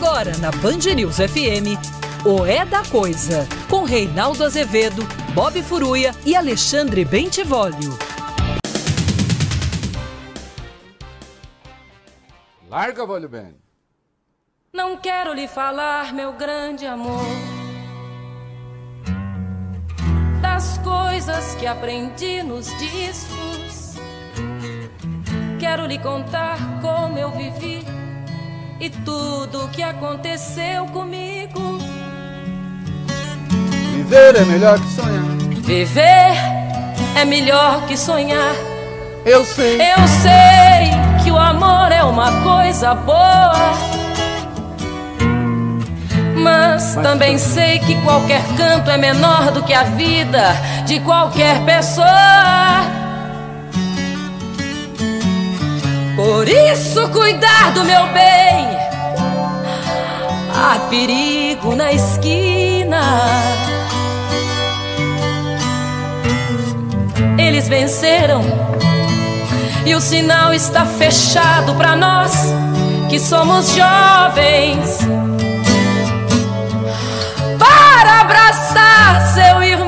Agora na Band News FM, o É da Coisa, com Reinaldo Azevedo, Bob Furuia e Alexandre Bentivolio. Larga, Volio Bem. Não quero lhe falar, meu grande amor, das coisas que aprendi nos discos. Quero lhe contar como eu vivi e tudo o que aconteceu comigo. Viver é melhor que sonhar. Viver é melhor que sonhar. Eu sei. Eu sei que o amor é uma coisa boa. Mas, Mas também tô... sei que qualquer canto é menor do que a vida de qualquer pessoa. Por isso, cuidar do meu bem. Há perigo na esquina. Eles venceram e o sinal está fechado para nós que somos jovens. Para abraçar seu irmão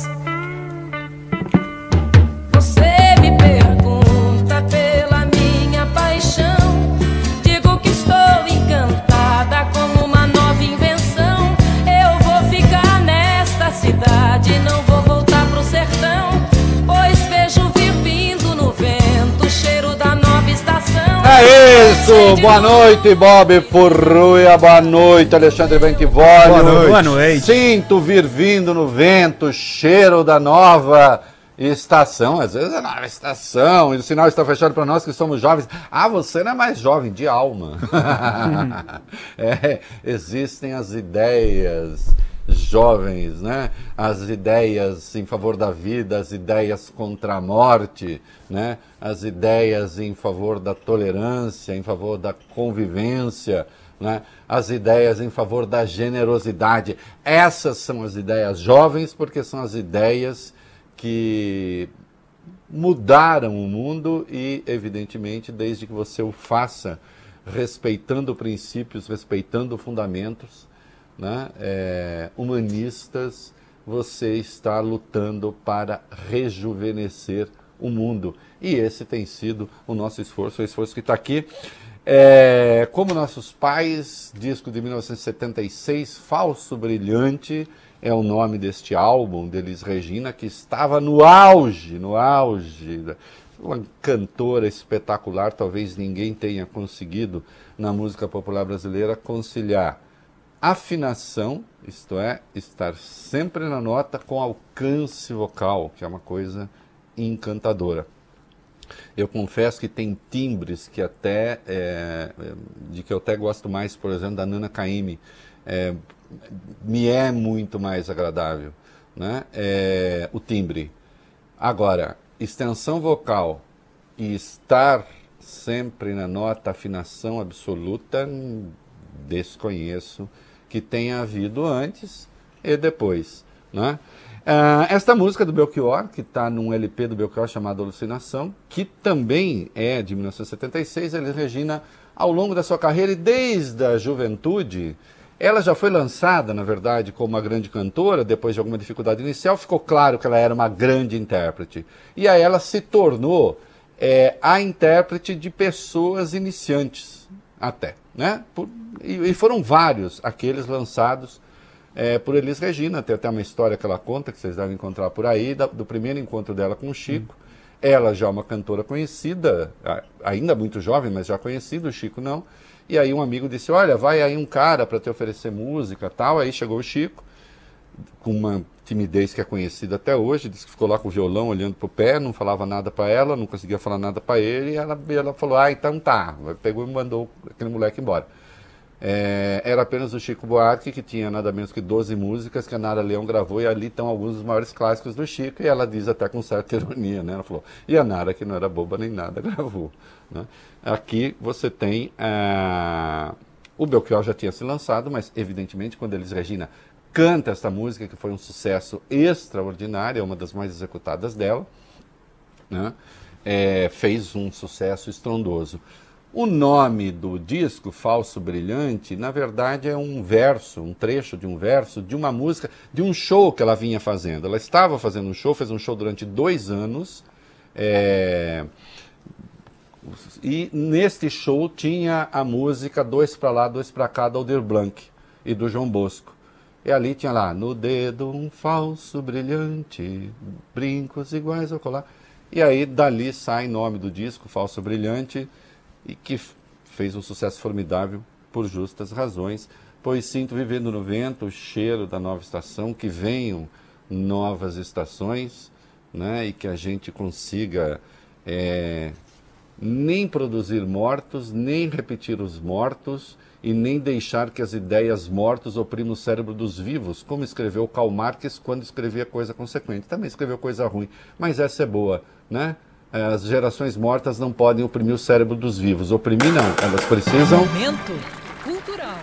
É isso! Boa noite, Bob Furruia. Boa noite, Alexandre Bentivólio. Boa noite. Boa noite. Sinto vir vindo no vento, cheiro da nova estação. Às vezes é nova estação, e o sinal está fechado para nós que somos jovens. Ah, você não é mais jovem, de alma. é, existem as ideias jovens, né? As ideias em favor da vida, as ideias contra a morte, né? As ideias em favor da tolerância, em favor da convivência, né? As ideias em favor da generosidade. Essas são as ideias jovens porque são as ideias que mudaram o mundo e, evidentemente, desde que você o faça respeitando princípios, respeitando fundamentos, né, é, humanistas, você está lutando para rejuvenescer o mundo. E esse tem sido o nosso esforço, o esforço que está aqui. É, como nossos pais, disco de 1976, Falso Brilhante, é o nome deste álbum deles Regina, que estava no auge, no auge. Uma cantora espetacular, talvez ninguém tenha conseguido na música popular brasileira conciliar afinação, isto é, estar sempre na nota com alcance vocal, que é uma coisa encantadora. Eu confesso que tem timbres que até é, de que eu até gosto mais, por exemplo, da Nana Caymmi, é, me é muito mais agradável, né? É, o timbre. Agora, extensão vocal e estar sempre na nota afinação absoluta, desconheço que tenha havido antes e depois. Né? Uh, esta música do Belchior, que está num LP do Belchior chamado Alucinação, que também é de 1976, ele Regina, ao longo da sua carreira e desde a juventude, ela já foi lançada, na verdade, como uma grande cantora, depois de alguma dificuldade inicial, ficou claro que ela era uma grande intérprete. E aí ela se tornou é, a intérprete de pessoas iniciantes, até. Né? Por, e, e, foram vários aqueles lançados é, por Elis Regina. Tem até uma história que ela conta, que vocês devem encontrar por aí, da, do primeiro encontro dela com o Chico. Hum. Ela já é uma cantora conhecida, ainda muito jovem, mas já conhecida, o Chico não. E aí um amigo disse, olha, vai aí um cara para te oferecer música tal. Aí chegou o Chico, com uma timidez que é conhecida até hoje, disse que ficou lá com o violão olhando para o pé, não falava nada para ela, não conseguia falar nada para ele, e ela, ela falou, ah, então tá, pegou e mandou aquele moleque embora. É, era apenas o Chico Buarque, que tinha nada menos que 12 músicas que a Nara Leão gravou, e ali estão alguns dos maiores clássicos do Chico, e ela diz até com certa ironia, né? Ela falou, e a Nara, que não era boba nem nada, gravou. Né? Aqui você tem ah, O Belchior já tinha se lançado, mas evidentemente quando Elis Regina canta esta música, que foi um sucesso extraordinário, é uma das mais executadas dela, né? é, fez um sucesso estrondoso. O nome do disco, Falso Brilhante, na verdade é um verso, um trecho de um verso de uma música, de um show que ela vinha fazendo. Ela estava fazendo um show, fez um show durante dois anos. É... E neste show tinha a música Dois para lá, Dois para cá, da Aldir Blanc e do João Bosco. E ali tinha lá, no dedo um falso brilhante, brincos iguais ao colar. E aí dali sai nome do disco, Falso Brilhante, e que fez um sucesso formidável por justas razões, pois sinto vivendo no vento o cheiro da nova estação, que venham novas estações, né, e que a gente consiga é, nem produzir mortos, nem repetir os mortos, e nem deixar que as ideias mortas oprimam o cérebro dos vivos, como escreveu Karl Marx quando escrevia coisa consequente. Também escreveu coisa ruim, mas essa é boa, né? As gerações mortas não podem oprimir o cérebro dos vivos. Oprimir não, elas precisam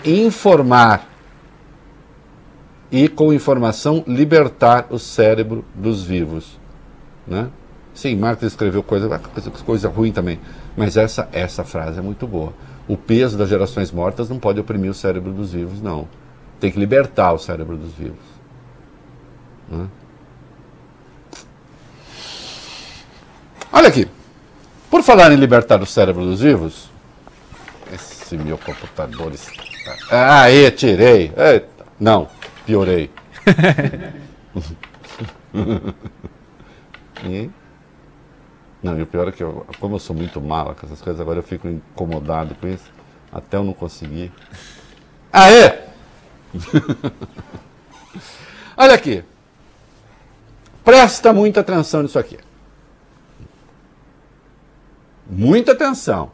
informar e com informação libertar o cérebro dos vivos, né? Sim, Marx escreveu coisa, coisa, coisa ruim também, mas essa essa frase é muito boa o peso das gerações mortas não pode oprimir o cérebro dos vivos, não. Tem que libertar o cérebro dos vivos. Né? Olha aqui. Por falar em libertar o cérebro dos vivos, esse meu computador está. Aí, tirei. Eita. Não, piorei. e não, e o pior é que, eu, como eu sou muito mala com essas coisas, agora eu fico incomodado com isso, até eu não conseguir. Aê! Olha aqui. Presta muita atenção nisso aqui. Muita atenção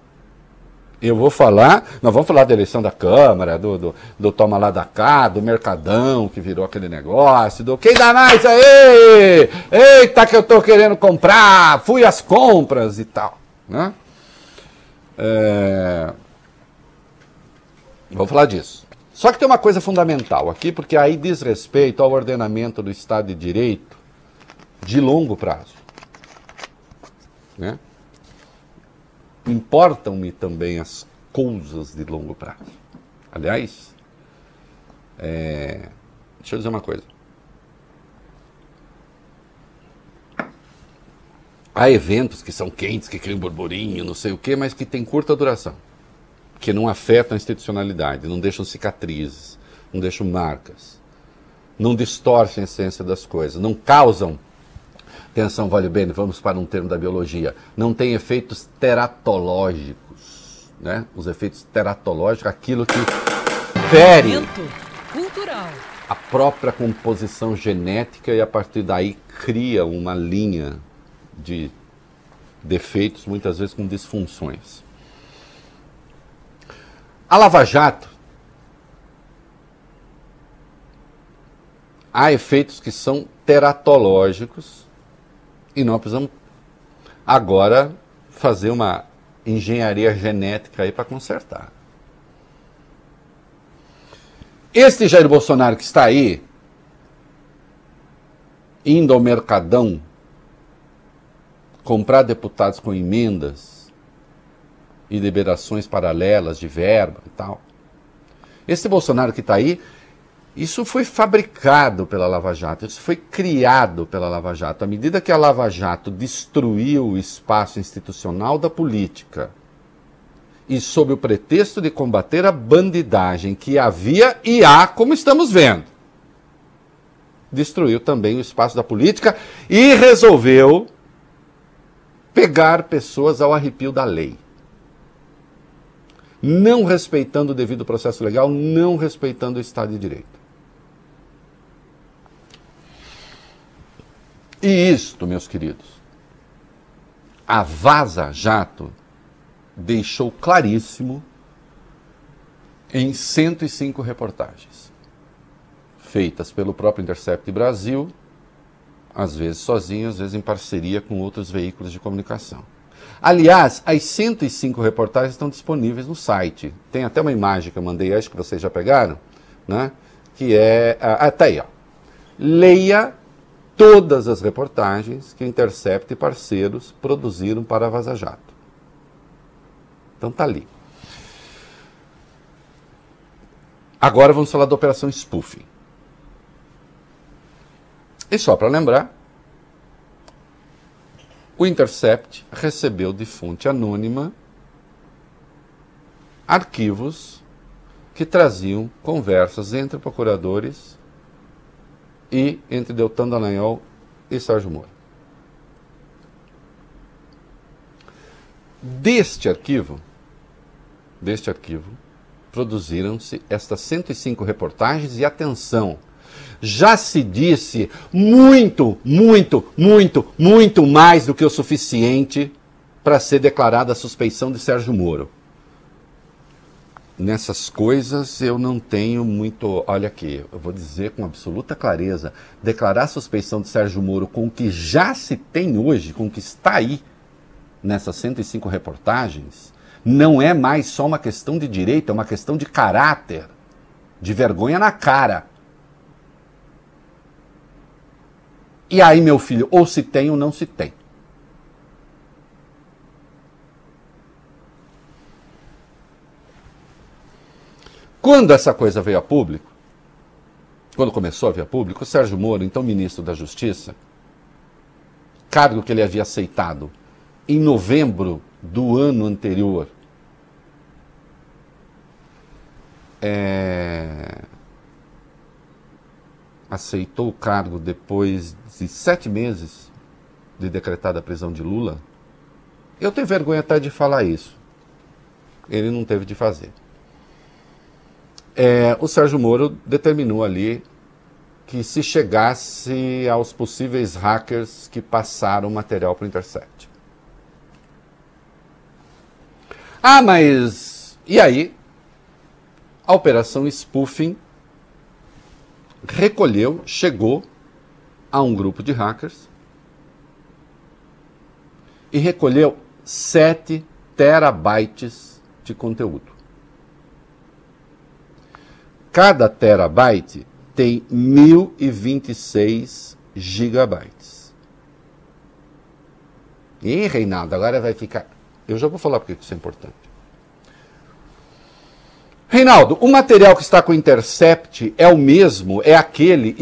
eu vou falar, nós vamos falar da eleição da Câmara, do, do, do toma lá da cá, do Mercadão, que virou aquele negócio, do quem dá mais aí? Eita que eu estou querendo comprar, fui às compras e tal. Né? É... Vamos falar disso. Só que tem uma coisa fundamental aqui, porque aí diz respeito ao ordenamento do Estado de Direito de longo prazo. Né? Importam-me também as coisas de longo prazo. Aliás, é, deixa eu dizer uma coisa. Há eventos que são quentes, que criam burburinho, não sei o quê, mas que têm curta duração, que não afetam a institucionalidade, não deixam cicatrizes, não deixam marcas, não distorcem a essência das coisas, não causam Atenção, vale bem, vamos para um termo da biologia. Não tem efeitos teratológicos. Né? Os efeitos teratológicos, aquilo que fere a própria composição genética e a partir daí cria uma linha de defeitos, muitas vezes com disfunções. A Lava Jato há efeitos que são teratológicos e nós precisamos agora fazer uma engenharia genética aí para consertar. Este Jair Bolsonaro que está aí, indo ao Mercadão comprar deputados com emendas e liberações paralelas de verba e tal. Esse Bolsonaro que está aí isso foi fabricado pela Lava Jato, isso foi criado pela Lava Jato. À medida que a Lava Jato destruiu o espaço institucional da política e sob o pretexto de combater a bandidagem que havia e há, como estamos vendo, destruiu também o espaço da política e resolveu pegar pessoas ao arrepio da lei. Não respeitando o devido processo legal, não respeitando o Estado de Direito. E isto, meus queridos, a Vaza Jato deixou claríssimo em 105 reportagens, feitas pelo próprio Intercept Brasil, às vezes sozinho, às vezes em parceria com outros veículos de comunicação. Aliás, as 105 reportagens estão disponíveis no site. Tem até uma imagem que eu mandei, acho que vocês já pegaram, né? que é. Tá aí, ó. Leia todas as reportagens que Intercept e parceiros produziram para a Vaza Jato. Então tá ali. Agora vamos falar da operação spoofing. E só para lembrar, o Intercept recebeu de fonte anônima arquivos que traziam conversas entre procuradores e entre Deltan Dallagnol e Sérgio Moro. Deste arquivo, deste arquivo, produziram-se estas 105 reportagens e atenção, já se disse muito, muito, muito, muito mais do que o suficiente para ser declarada a suspeição de Sérgio Moro. Nessas coisas eu não tenho muito. Olha aqui, eu vou dizer com absoluta clareza: declarar a suspeição de Sérgio Moro com o que já se tem hoje, com o que está aí nessas 105 reportagens, não é mais só uma questão de direito, é uma questão de caráter, de vergonha na cara. E aí, meu filho, ou se tem ou não se tem. Quando essa coisa veio a público, quando começou a vir a público, o Sérgio Moro, então ministro da Justiça, cargo que ele havia aceitado em novembro do ano anterior, é, aceitou o cargo depois de sete meses de decretada a prisão de Lula, eu tenho vergonha até de falar isso. Ele não teve de fazer. É, o Sérgio Moro determinou ali que se chegasse aos possíveis hackers que passaram material para o Intercept. Ah, mas e aí? A operação spoofing recolheu, chegou a um grupo de hackers e recolheu 7 terabytes de conteúdo. Cada terabyte tem 1026 gigabytes. E Reinaldo, agora vai ficar. Eu já vou falar porque isso é importante. Reinaldo, o material que está com o Intercept é o mesmo, é aquele,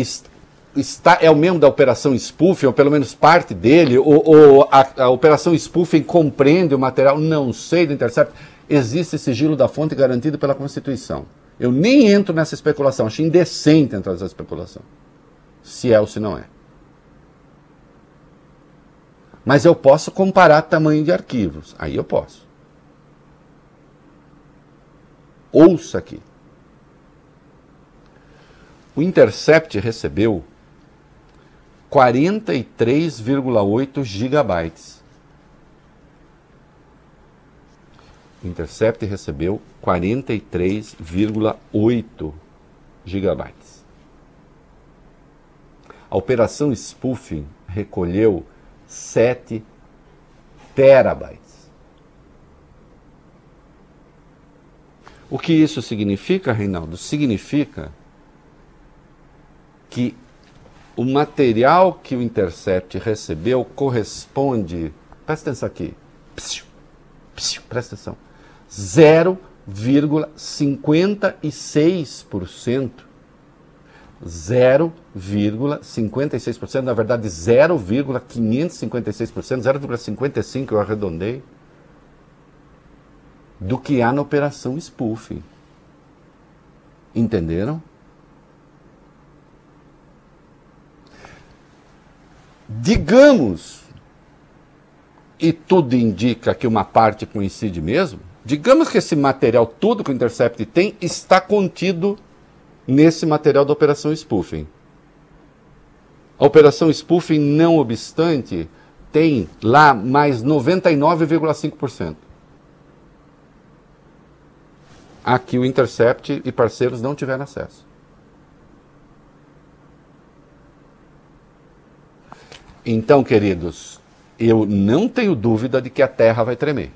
está, é o mesmo da operação spoofing, ou pelo menos parte dele, ou, ou a, a, operação spoofing compreende o material? Não sei do Intercept. Existe sigilo da fonte garantido pela Constituição. Eu nem entro nessa especulação, acho indecente entrar nessa especulação. Se é ou se não é. Mas eu posso comparar tamanho de arquivos. Aí eu posso. Ouça aqui. O Intercept recebeu 43,8 gigabytes. O Intercept recebeu 43,8 gigabytes. A operação spoofing recolheu 7 terabytes. O que isso significa, Reinaldo? Significa que o material que o Intercept recebeu corresponde, presta atenção aqui, psiu, psiu, presta atenção, 0,56%. 0,56%, na verdade 0,556%, 0,55% eu arredondei do que há na operação spoofing. Entenderam? Digamos, e tudo indica que uma parte coincide mesmo, digamos que esse material, tudo que o Intercept tem, está contido nesse material da operação spoofing. A operação spoofing, não obstante, tem lá mais 99,5%. a que o Intercept e parceiros não tiveram acesso. Então, queridos, eu não tenho dúvida de que a terra vai tremer.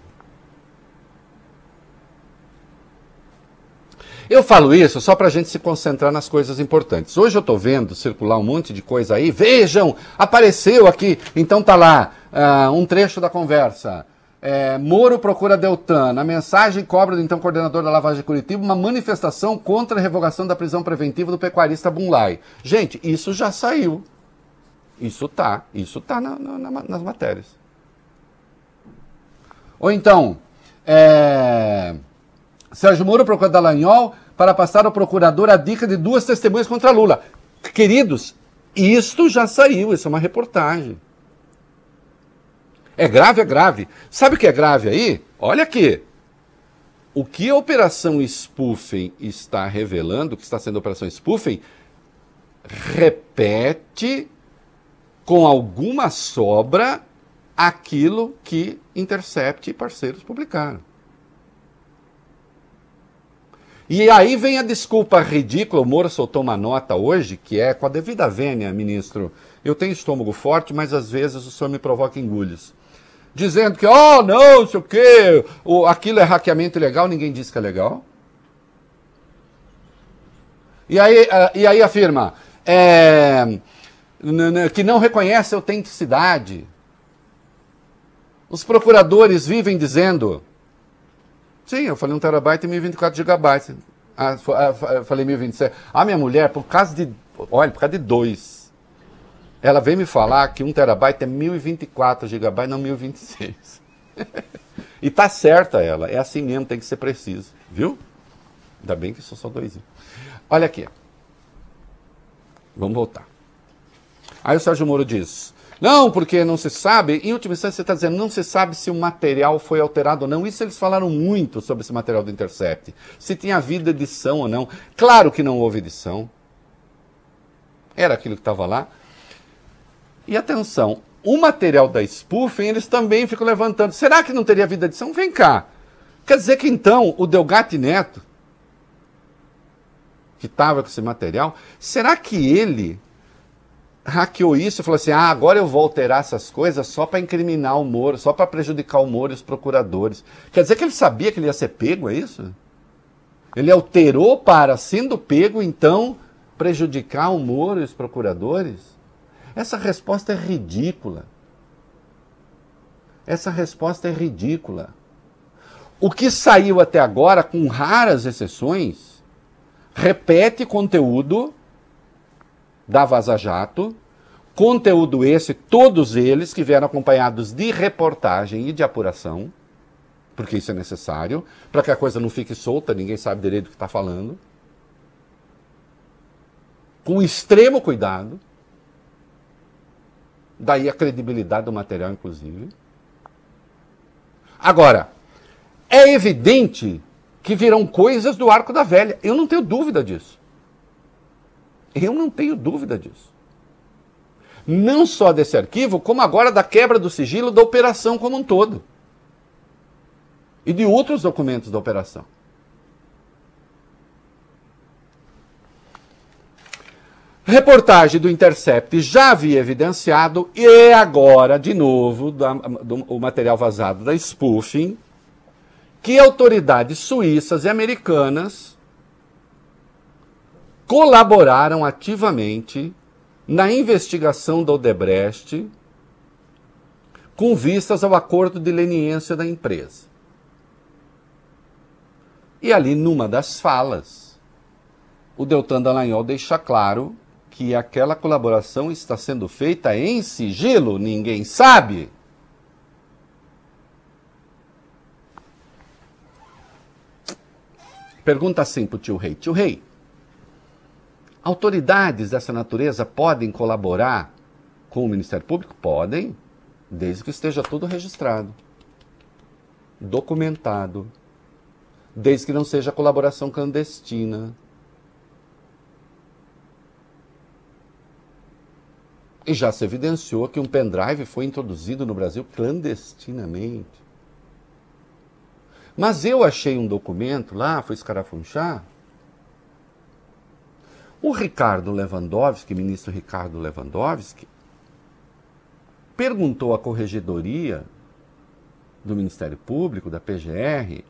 Eu falo isso só para a gente se concentrar nas coisas importantes. Hoje eu estou vendo circular um monte de coisa aí. Vejam, apareceu aqui. Então tá lá uh, um trecho da conversa. É, Moro procura Deltan. Na mensagem cobra do então coordenador da lavagem de Curitiba uma manifestação contra a revogação da prisão preventiva do pecuarista Bunlai. Gente, isso já saiu. Isso tá. Isso tá na, na, nas matérias. Ou então, é... Sérgio Moro procura Dallagnol para passar ao procurador a dica de duas testemunhas contra Lula. Queridos, isto já saiu, isso é uma reportagem. É grave, é grave. Sabe o que é grave aí? Olha aqui. O que a Operação Spoofing está revelando, que está sendo a Operação Spoofing, repete com alguma sobra aquilo que Intercept e parceiros publicaram. E aí vem a desculpa ridícula. O Moura soltou uma nota hoje que é com a devida vênia, ministro. Eu tenho estômago forte, mas às vezes o senhor me provoca engulhos. Dizendo que, oh, não, sei o quê, aquilo é hackeamento ilegal, ninguém disse que é legal. E aí, uh, e aí afirma é, que não reconhece a autenticidade. Os procuradores vivem dizendo Sim, eu falei um terabyte e 1024 gigabytes. Ah, ah falei 1027. A minha mulher, por causa de. Olha, por causa de dois. Ela veio me falar que um terabyte é 1024 gigabytes, não 1026. e tá certa ela. É assim mesmo, tem que ser preciso. Viu? Ainda bem que sou só dois. Olha aqui. Vamos voltar. Aí o Sérgio Moro diz: não, porque não se sabe. Em última instância, você está dizendo, não se sabe se o material foi alterado ou não. Isso eles falaram muito sobre esse material do Intercept. Se tinha havido edição ou não. Claro que não houve edição. Era aquilo que estava lá. E atenção, o material da spoofing, eles também ficam levantando. Será que não teria havido edição? Vem cá. Quer dizer que então o Delgatti Neto, que estava com esse material, será que ele hackeou isso e falou assim: ah, agora eu vou alterar essas coisas só para incriminar o Moro, só para prejudicar o Moro e os procuradores. Quer dizer que ele sabia que ele ia ser pego, é isso? Ele alterou para, sendo pego, então, prejudicar o Moro e os procuradores? Essa resposta é ridícula. Essa resposta é ridícula. O que saiu até agora, com raras exceções, repete conteúdo da Vaza Jato. Conteúdo esse, todos eles que vieram acompanhados de reportagem e de apuração, porque isso é necessário, para que a coisa não fique solta, ninguém sabe direito do que está falando. Com extremo cuidado. Daí a credibilidade do material, inclusive. Agora, é evidente que virão coisas do arco da velha. Eu não tenho dúvida disso. Eu não tenho dúvida disso. Não só desse arquivo, como agora da quebra do sigilo da operação como um todo. E de outros documentos da operação. Reportagem do Intercept já havia evidenciado, e agora, de novo, da, do, o material vazado da spoofing, que autoridades suíças e americanas colaboraram ativamente na investigação da Odebrecht com vistas ao acordo de leniência da empresa. E ali, numa das falas, o Deltan Dallagnol deixa claro que aquela colaboração está sendo feita em sigilo, ninguém sabe. Pergunta assim para o tio Rei: Tio Rei, Autoridades dessa natureza podem colaborar com o Ministério Público? Podem, desde que esteja tudo registrado, documentado, desde que não seja colaboração clandestina. E já se evidenciou que um pendrive foi introduzido no Brasil clandestinamente. Mas eu achei um documento lá, fui escarafunchar, o Ricardo Lewandowski, ministro Ricardo Lewandowski, perguntou à corregedoria do Ministério Público, da PGR,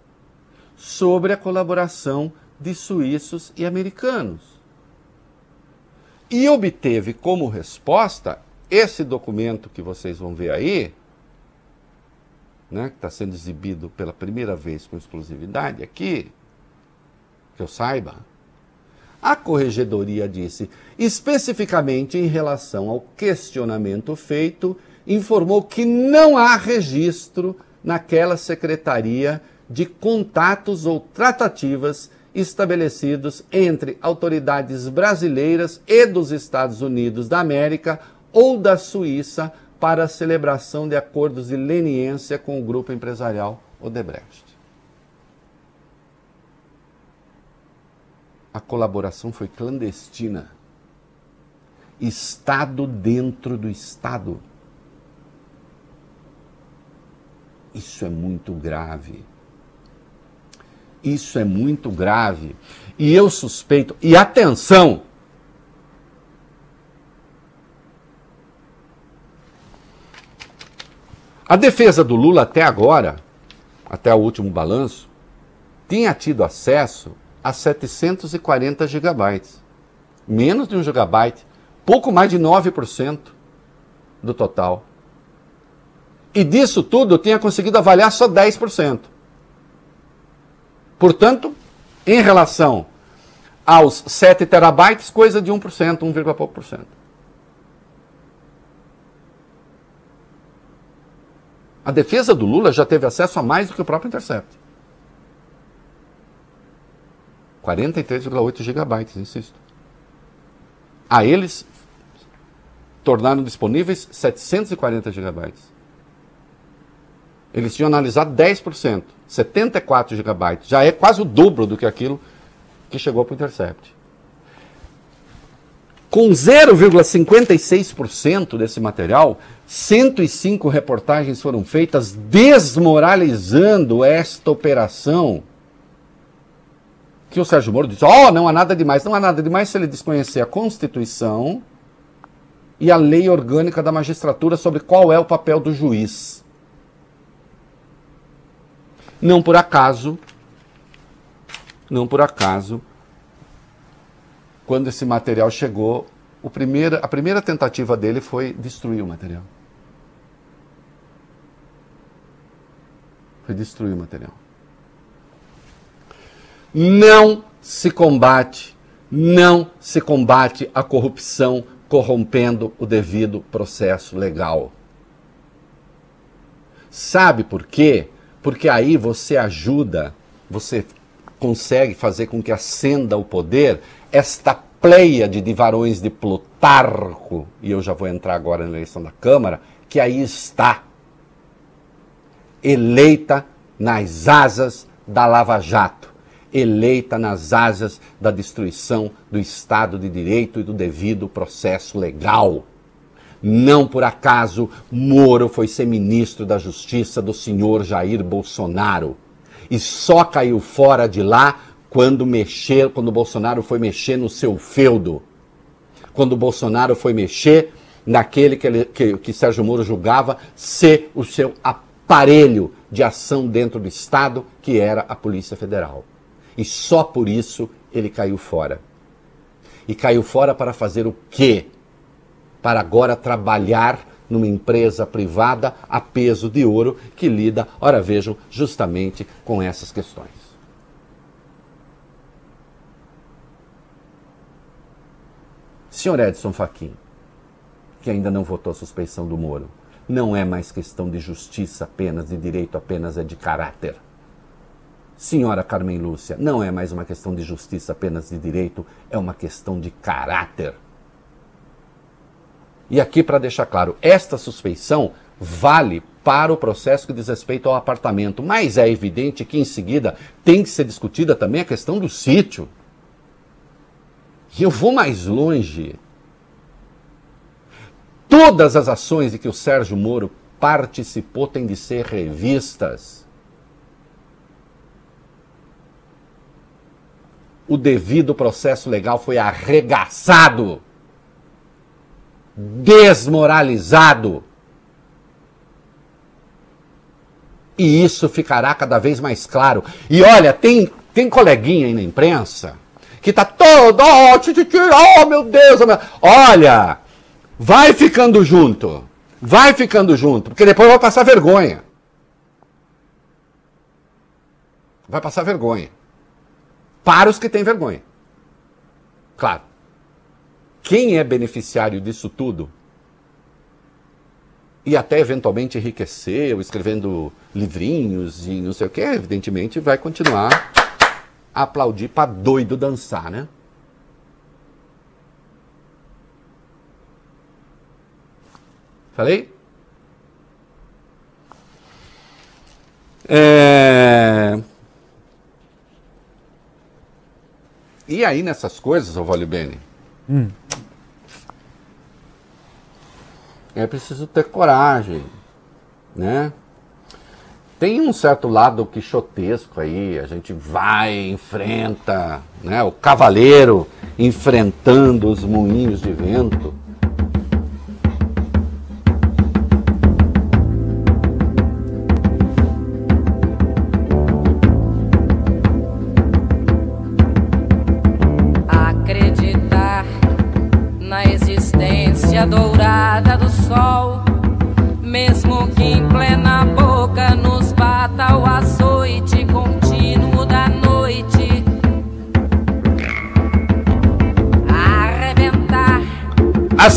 sobre a colaboração de suíços e americanos. E obteve como resposta esse documento que vocês vão ver aí, né, que está sendo exibido pela primeira vez com exclusividade aqui, que eu saiba. A corregedoria disse, especificamente em relação ao questionamento feito, informou que não há registro naquela secretaria de contatos ou tratativas estabelecidos entre autoridades brasileiras e dos Estados Unidos da América ou da Suíça para a celebração de acordos de leniência com o grupo empresarial Odebrecht. A colaboração foi clandestina. Estado dentro do Estado. Isso é muito grave. Isso é muito grave. E eu suspeito, e atenção! A defesa do Lula até agora, até o último balanço, tinha tido acesso a 740 gigabytes. Menos de um gigabyte, pouco mais de 9% do total. E disso tudo tinha conseguido avaliar só 10%. Portanto, em relação aos 7 terabytes, coisa de 1%, 1, pouco por cento. A defesa do Lula já teve acesso a mais do que o próprio Intercept. 43,8 gigabytes, insisto. A eles tornaram disponíveis 740 gigabytes. Eles tinham analisado 10%, 74 GB. Já é quase o dobro do que aquilo que chegou para o Intercept. Com 0,56% desse material, 105 reportagens foram feitas desmoralizando esta operação. Que o Sérgio Moro disse: Ó, oh, não há nada demais. Não há nada demais se ele desconhecer a Constituição e a lei orgânica da magistratura sobre qual é o papel do juiz. Não por acaso, não por acaso, quando esse material chegou, o a primeira tentativa dele foi destruir o material. Foi destruir o material. Não se combate, não se combate a corrupção corrompendo o devido processo legal. Sabe por quê? porque aí você ajuda, você consegue fazer com que ascenda o poder esta pleia de varões de Plutarco, e eu já vou entrar agora na eleição da Câmara, que aí está, eleita nas asas da Lava Jato, eleita nas asas da destruição do Estado de Direito e do devido processo legal. Não por acaso Moro foi ser ministro da Justiça do senhor Jair Bolsonaro. E só caiu fora de lá quando mexer, quando Bolsonaro foi mexer no seu feudo. Quando Bolsonaro foi mexer naquele que, ele, que, que Sérgio Moro julgava ser o seu aparelho de ação dentro do Estado, que era a Polícia Federal. E só por isso ele caiu fora. E caiu fora para fazer o quê? para agora trabalhar numa empresa privada a peso de ouro que lida, ora vejam, justamente com essas questões. Senhor Edson Fachin, que ainda não votou a suspeição do Moro, não é mais questão de justiça apenas, de direito apenas, é de caráter. Senhora Carmen Lúcia, não é mais uma questão de justiça apenas de direito, é uma questão de caráter. E aqui, para deixar claro, esta suspeição vale para o processo que diz respeito ao apartamento, mas é evidente que em seguida tem que ser discutida também a questão do sítio. E eu vou mais longe. Todas as ações de que o Sérgio Moro participou têm de ser revistas. O devido processo legal foi arregaçado desmoralizado. E isso ficará cada vez mais claro. E olha, tem, tem coleguinha aí na imprensa que tá todo, oh, tch, tch, oh meu Deus, oh, meu... olha, vai ficando junto, vai ficando junto, porque depois vai passar vergonha. Vai passar vergonha. Para os que têm vergonha. Claro. Quem é beneficiário disso tudo e até eventualmente enriqueceu, escrevendo livrinhos e não sei o que, evidentemente vai continuar a aplaudir para doido dançar, né? Falei? É... E aí nessas coisas, Ovalio Bene, hum. é preciso ter coragem, né? Tem um certo lado quixotesco aí, a gente vai, enfrenta, né? O cavaleiro enfrentando os moinhos de vento.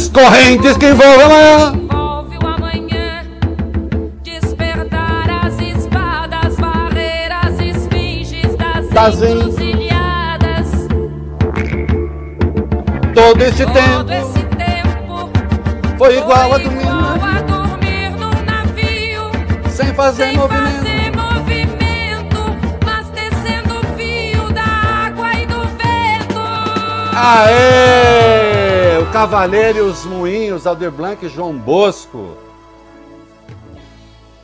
Correntes que envolvem amanhã. Envolve o amanhã. Despertar as espadas, esfinges das, das encruzilhadas. Todo esse Todo tempo. Esse tempo foi igual, foi a, dormir igual a dormir no navio. Sem fazer sem movimento. Fazer movimento, mas tecendo o fio da água e do vento. Aê! Cavaleiro e os Moinhos, Alder Blanc e João Bosco.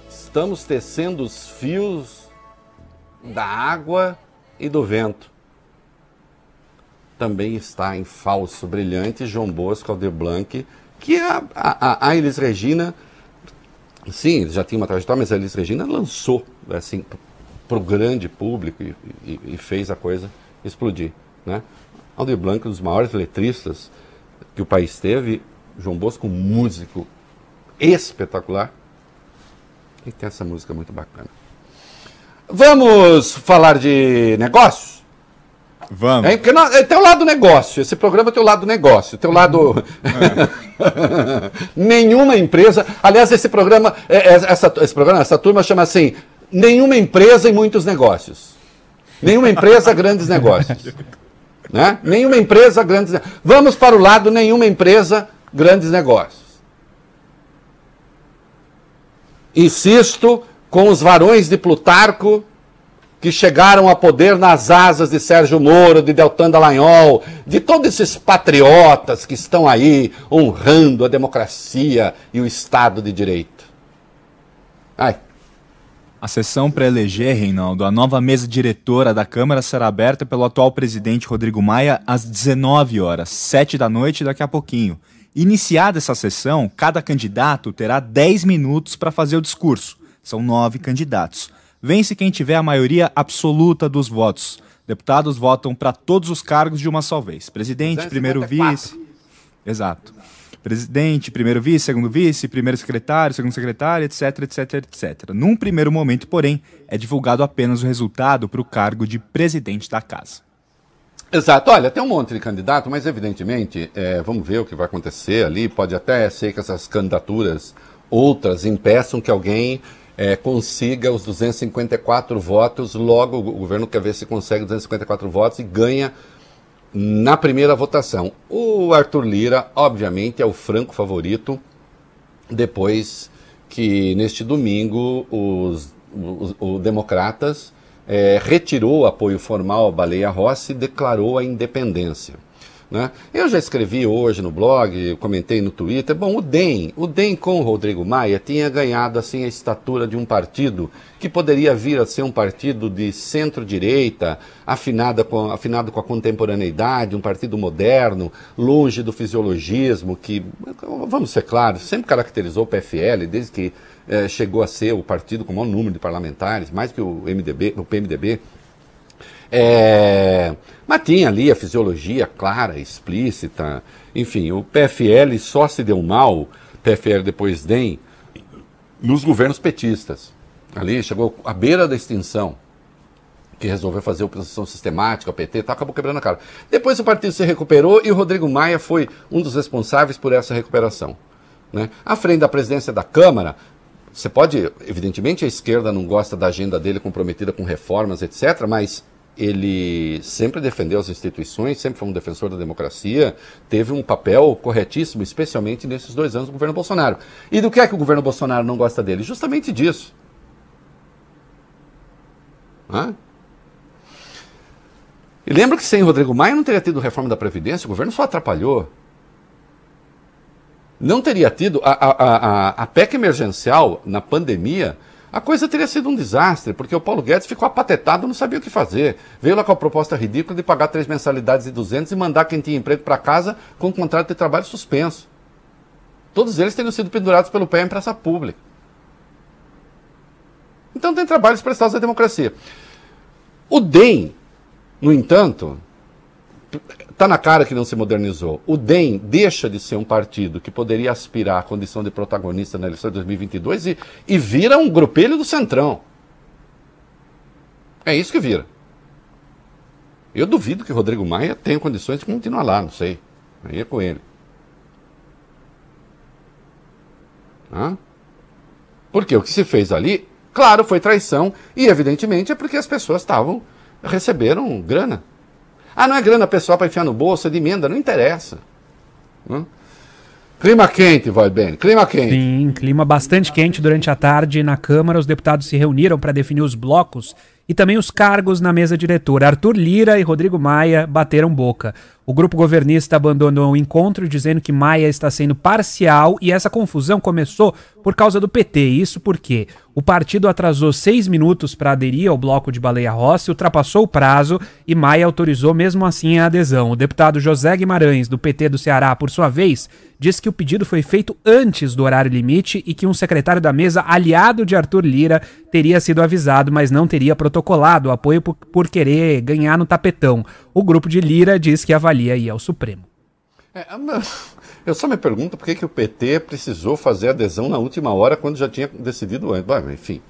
Estamos tecendo os fios da água e do vento. Também está em falso brilhante João Bosco, Alder Blanc, que a, a, a Elis Regina, sim, já tinha uma trajetória, mas a Elis Regina lançou assim para o grande público e, e, e, fez a coisa explodir. Né? Alder Blanc, um dos maiores letristas que o país teve, João Bosco, um músico espetacular, e tem essa música muito bacana. Vamos falar de negócios? Vamos. É, porque é, tem o lado negócio, esse programa tem o lado negócio, tem o lado. É. nenhuma empresa. Aliás, esse programa, é, é, essa, esse programa, essa turma chama assim: nenhuma empresa e muitos negócios. Nenhuma empresa, grandes negócios. Né? Nenhuma empresa, grandes Vamos para o lado, nenhuma empresa, grandes negócios. Insisto com os varões de Plutarco que chegaram a poder nas asas de Sérgio Moro, de Deltan Dallagnol, de todos esses patriotas que estão aí honrando a democracia e o Estado de Direito. Ai, a sessão para eleger, Reinaldo, a nova mesa diretora da Câmara será aberta pelo atual presidente Rodrigo Maia às 19 horas, 7 da noite daqui a pouquinho. Iniciada essa sessão, cada candidato terá 10 minutos para fazer o discurso. São nove candidatos. Vence quem tiver a maioria absoluta dos votos. Deputados votam para todos os cargos de uma só vez: presidente, primeiro vice. Exato presidente, primeiro vice, segundo vice, primeiro secretário, segundo secretário, etc, etc, etc. Num primeiro momento, porém, é divulgado apenas o resultado para o cargo de presidente da casa. Exato. Olha, tem um monte de candidato, mas evidentemente, é, vamos ver o que vai acontecer ali. Pode até ser que essas candidaturas, outras, impeçam que alguém é, consiga os 254 votos. Logo, o governo quer ver se consegue 254 votos e ganha na primeira votação. O Arthur Lira, obviamente, é o franco favorito, depois que neste domingo os, os, os Democratas é, retirou o apoio formal à Baleia Rossi e declarou a independência. Né? Eu já escrevi hoje no blog, comentei no Twitter. Bom, o DEM, o DEM com o Rodrigo Maia tinha ganhado assim a estatura de um partido que poderia vir a ser um partido de centro-direita, afinado com, afinado com a contemporaneidade, um partido moderno, longe do fisiologismo, que, vamos ser claros, sempre caracterizou o PFL, desde que é, chegou a ser o partido com o maior número de parlamentares, mais que o MDB, o PMDB. É, mas tinha ali a fisiologia clara, explícita. Enfim, o PFL só se deu mal, PFL depois DEM, nos governos petistas. Ali chegou à beira da extinção que resolveu fazer oposição sistemática, o PT, tá, acabou quebrando a cara. Depois o partido se recuperou e o Rodrigo Maia foi um dos responsáveis por essa recuperação. Né? À frente da presidência da Câmara, você pode, evidentemente a esquerda não gosta da agenda dele comprometida com reformas, etc., mas ele sempre defendeu as instituições, sempre foi um defensor da democracia, teve um papel corretíssimo, especialmente nesses dois anos do governo Bolsonaro. E do que é que o governo Bolsonaro não gosta dele? Justamente disso. Hã? E lembra que sem Rodrigo Maia não teria tido reforma da Previdência, o governo só atrapalhou. Não teria tido a, a, a, a PEC emergencial na pandemia, a coisa teria sido um desastre, porque o Paulo Guedes ficou apatetado, não sabia o que fazer. Veio lá com a proposta ridícula de pagar três mensalidades de 200 e mandar quem tinha emprego para casa com um contrato de trabalho suspenso. Todos eles teriam sido pendurados pelo pé em praça pública. Então tem trabalhos prestados à democracia. O DEM no entanto, está na cara que não se modernizou. O DEM deixa de ser um partido que poderia aspirar à condição de protagonista na eleição de 2022 e, e vira um grupelho do Centrão. É isso que vira. Eu duvido que Rodrigo Maia tenha condições de continuar lá, não sei. Aí é com ele. Hã? Porque o que se fez ali, claro, foi traição e, evidentemente, é porque as pessoas estavam receberam grana. Ah, não é grana pessoal para enfiar no bolso, é de emenda, não interessa. Hum? Clima quente, vai bem. Clima quente. Sim, clima bastante quente durante a tarde. Na Câmara, os deputados se reuniram para definir os blocos e também os cargos na mesa diretora. Arthur Lira e Rodrigo Maia bateram boca. O grupo governista abandonou o encontro dizendo que Maia está sendo parcial e essa confusão começou por causa do PT. Isso porque o partido atrasou seis minutos para aderir ao bloco de Baleia Rossi, ultrapassou o prazo e Maia autorizou mesmo assim a adesão. O deputado José Guimarães, do PT do Ceará, por sua vez, disse que o pedido foi feito antes do horário limite e que um secretário da mesa, aliado de Arthur Lira, teria sido avisado, mas não teria protocolado o apoio por, por querer ganhar no tapetão. O grupo de Lira diz que avalia ir ao Supremo. É, eu só me pergunto por que, que o PT precisou fazer adesão na última hora quando já tinha decidido antes. Enfim.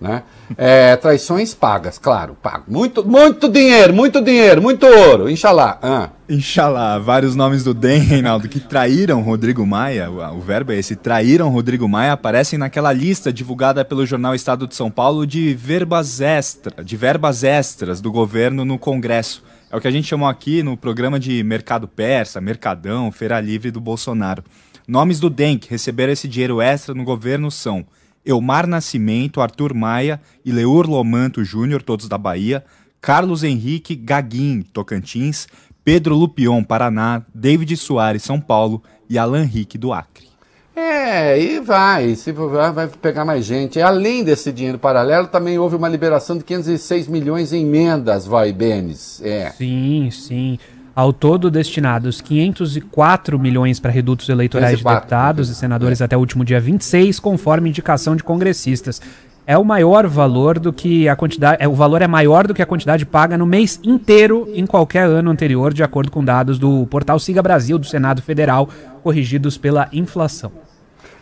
Né? É, traições pagas, claro, pago. Muito, muito dinheiro, muito dinheiro, muito ouro, Inxalá. Ah. Inxalá, vários nomes do DEM, Reinaldo, que traíram Rodrigo Maia, o, verbo é esse, traíram Rodrigo Maia, aparecem naquela lista divulgada pelo jornal Estado de São Paulo de verbas extra, de verbas extras do governo no Congresso. É o que a gente chamou aqui no programa de Mercado Persa, Mercadão, Feira Livre do Bolsonaro. Nomes do DEM que receberam esse dinheiro extra no governo são Elmar Nascimento, Arthur Maia e Leur Lomanto Júnior, todos da Bahia, Carlos Henrique Gaguin, Tocantins, Pedro Lupion, Paraná, David Soares, São Paulo e Alan Rick, do Acre. É, e vai, se vai, vai pegar mais gente. Além desse dinheiro paralelo, também houve uma liberação de 506 milhões em emendas, vai, Benes. É. Sim, sim. Ao todo, destinados 504 milhões para redutos eleitorais 504, de deputados e senadores até o último dia 26, conforme indicação de congressistas. É o maior valor do que a quantidade. É, o valor é maior do que a quantidade paga no mês inteiro em qualquer ano anterior, de acordo com dados do portal Siga Brasil do Senado Federal, corrigidos pela inflação.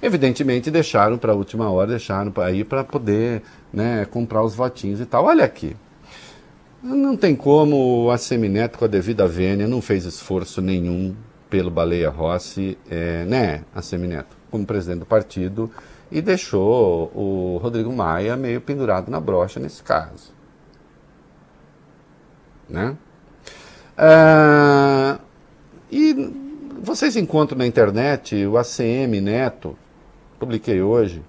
Evidentemente deixaram para a última hora, deixaram para ir para poder né, comprar os votinhos e tal. Olha aqui, não tem como a Semineto, com a devida vênia, não fez esforço nenhum pelo Baleia Rossi, é, né, Semineto, como presidente do partido, e deixou o Rodrigo Maia meio pendurado na brocha nesse caso. Né? Ah, e vocês encontram na internet o ACM Neto, publiquei hoje,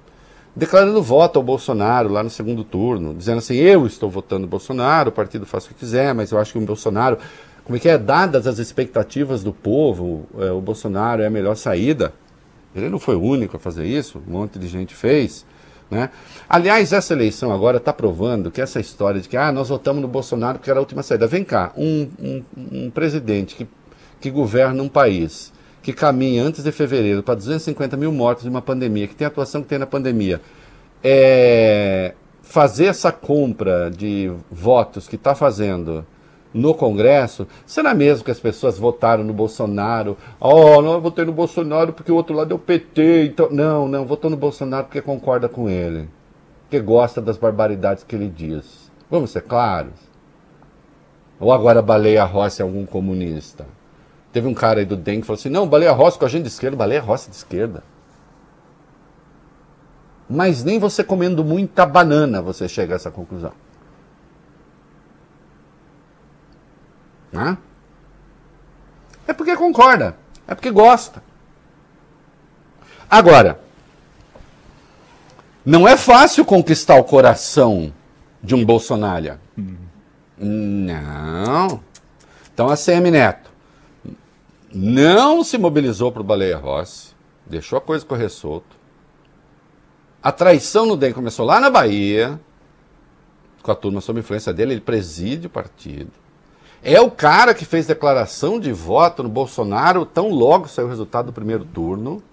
declarando voto ao Bolsonaro lá no segundo turno, dizendo assim: eu estou votando Bolsonaro, o partido faz o que quiser, mas eu acho que o Bolsonaro, como é que é, dadas as expectativas do povo, é, o Bolsonaro é a melhor saída. Ele não foi o único a fazer isso, um monte de gente fez. Né? Aliás, essa eleição agora está provando que essa história de que ah, nós votamos no Bolsonaro porque era a última saída. Vem cá, um, um, um presidente que, que governa um país que caminha antes de fevereiro para 250 mil mortos de uma pandemia, que tem a atuação que tem na pandemia, é, fazer essa compra de votos que está fazendo no Congresso, será mesmo que as pessoas votaram no Bolsonaro? Oh, não, eu votei no Bolsonaro porque o outro lado é o PT. Então... Não, não, votou no Bolsonaro porque concorda com ele. Porque gosta das barbaridades que ele diz. Vamos ser claros? Ou agora baleia Rossi é algum comunista? Teve um cara aí do DEM que falou assim: não, baleia Rossi com a gente de esquerda, baleia Rossi de esquerda. Mas nem você comendo muita banana você chega a essa conclusão. Né? É porque concorda, é porque gosta. Agora, não é fácil conquistar o coração de um Bolsonaro. Não. Então a CM Neto não se mobilizou para o Baleia Rossi, deixou a coisa correr solto. A traição no DEM começou lá na Bahia, com a turma sob influência dele, ele preside o partido. É o cara que fez declaração de voto no Bolsonaro tão logo saiu o resultado do primeiro turno.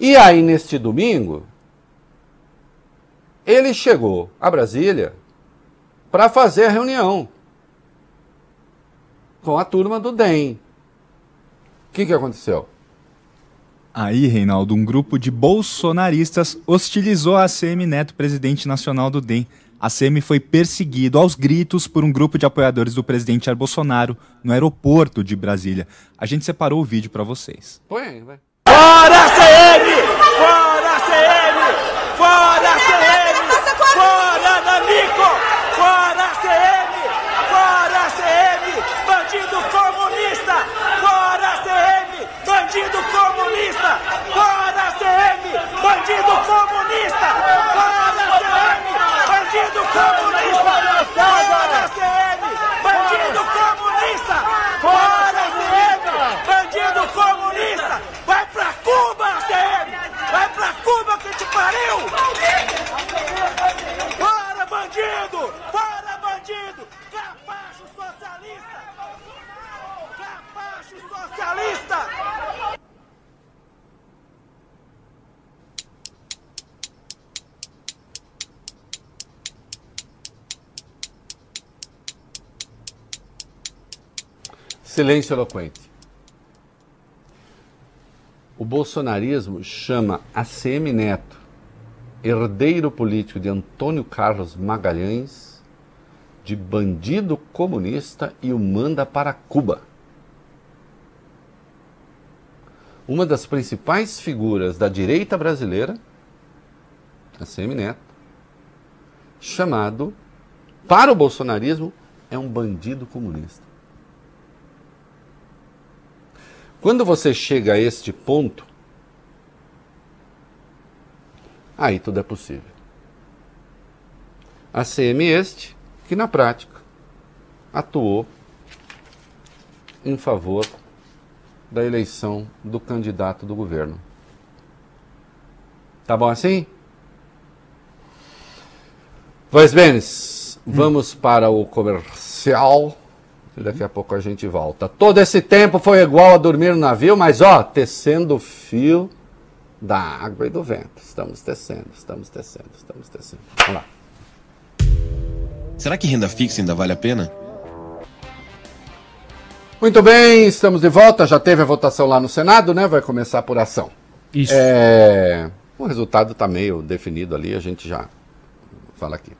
E aí, neste domingo, ele chegou a Brasília para fazer a reunião com a turma do DEM. O que, que aconteceu? Aí, Reinaldo, um grupo de bolsonaristas hostilizou a ACM Neto, presidente nacional do DEM. A ACM foi perseguido aos gritos por um grupo de apoiadores do presidente Jair Bolsonaro no aeroporto de Brasília. A gente separou o vídeo para vocês. Põe aí, vai. Fora ACM! Fora ACM! Fora ACM! Fora Nanico! Fora ACM! Fora ACM! Bandido comunista! Fora ACM! Bandido comunista! Fora ACM! Bandido comunista! Fora ACM! Bandido comunista! Fora ACM! Bandido comunista! Fora ACM! Bandido comunista! Vai pra Cuba, ACM! Vai pra Cuba pariu! Fora bandido! Fora bandido! Capacho socialista! Capacho socialista! Silêncio eloquente. O bolsonarismo chama ACM Neto, herdeiro político de Antônio Carlos Magalhães, de bandido comunista e o manda para Cuba. Uma das principais figuras da direita brasileira, ACM Neto, chamado, para o bolsonarismo, é um bandido comunista. Quando você chega a este ponto, aí tudo é possível. A CM este, que na prática atuou em favor da eleição do candidato do governo. Tá bom assim? Pois bem, vamos para o comercial. Daqui a pouco a gente volta. Todo esse tempo foi igual a dormir no navio, mas ó, tecendo o fio da água e do vento. Estamos tecendo, estamos tecendo, estamos tecendo. Vamos lá. Será que renda fixa ainda vale a pena? Muito bem, estamos de volta. Já teve a votação lá no Senado, né? Vai começar a apuração. Isso. É, o resultado está meio definido ali, a gente já fala aqui.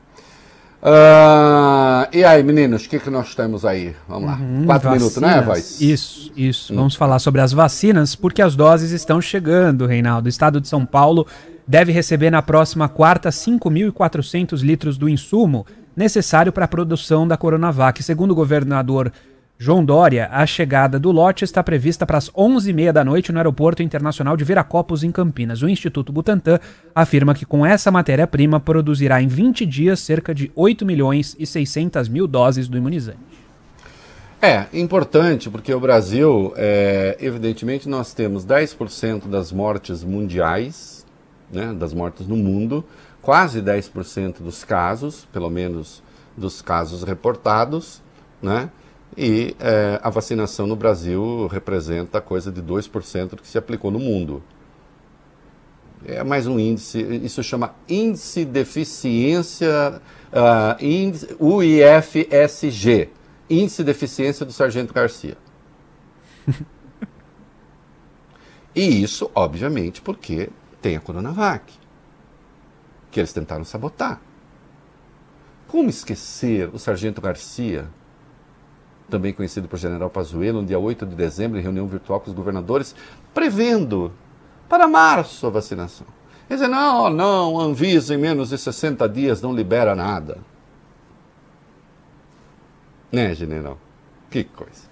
Ah, e aí, meninos, o que, que nós temos aí? Vamos lá. Hum, Quatro minutos, né, vacinas. Voz? Isso, isso. Vamos falar sobre as vacinas, porque as doses estão chegando, Reinaldo. O estado de São Paulo deve receber na próxima quarta 5.400 litros do insumo necessário para a produção da Coronavac. Segundo o governador João Dória, a chegada do lote está prevista para as 11h30 da noite no Aeroporto Internacional de Viracopos, em Campinas. O Instituto Butantan afirma que com essa matéria-prima produzirá em 20 dias cerca de 8 milhões e 600 mil doses do imunizante. É, importante, porque o Brasil, é, evidentemente, nós temos 10% das mortes mundiais, né, das mortes no mundo, quase 10% dos casos, pelo menos dos casos reportados, né? E é, a vacinação no Brasil representa coisa de 2% do que se aplicou no mundo. É mais um índice, isso chama índice de eficiência, uh, índice, UIFSG, índice de eficiência do Sargento Garcia. e isso, obviamente, porque tem a Coronavac, que eles tentaram sabotar. Como esquecer o Sargento Garcia, também conhecido por General Pazuello, no dia 8 de dezembro, em reunião virtual com os governadores, prevendo para março a vacinação. Ele diz, não, não, Anvisa em menos de 60 dias não libera nada. Né, general? Que coisa.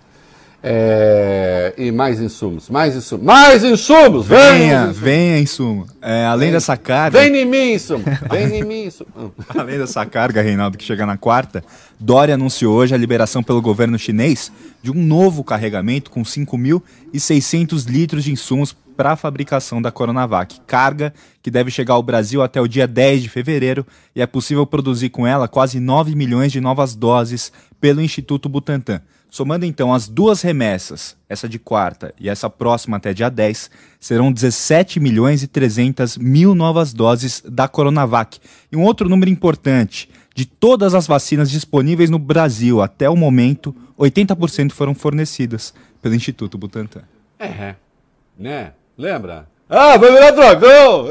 É, e mais insumos, mais insumos, mais insumos! Venha, insumos. venha insumo. É, além vem, dessa carga. Vem em mim, insumo! Vem em mim, insumo. além dessa carga, Reinaldo, que chega na quarta, Dória anunciou hoje a liberação pelo governo chinês de um novo carregamento com 5.600 litros de insumos para a fabricação da Coronavac. Carga que deve chegar ao Brasil até o dia 10 de fevereiro e é possível produzir com ela quase 9 milhões de novas doses pelo Instituto Butantan. Somando então as duas remessas, essa de quarta e essa próxima até dia 10, serão 17 milhões e 300 mil novas doses da Coronavac. E um outro número importante, de todas as vacinas disponíveis no Brasil até o momento, 80% foram fornecidas pelo Instituto Butantan. É, né? Lembra? Ah, vai virar dragão!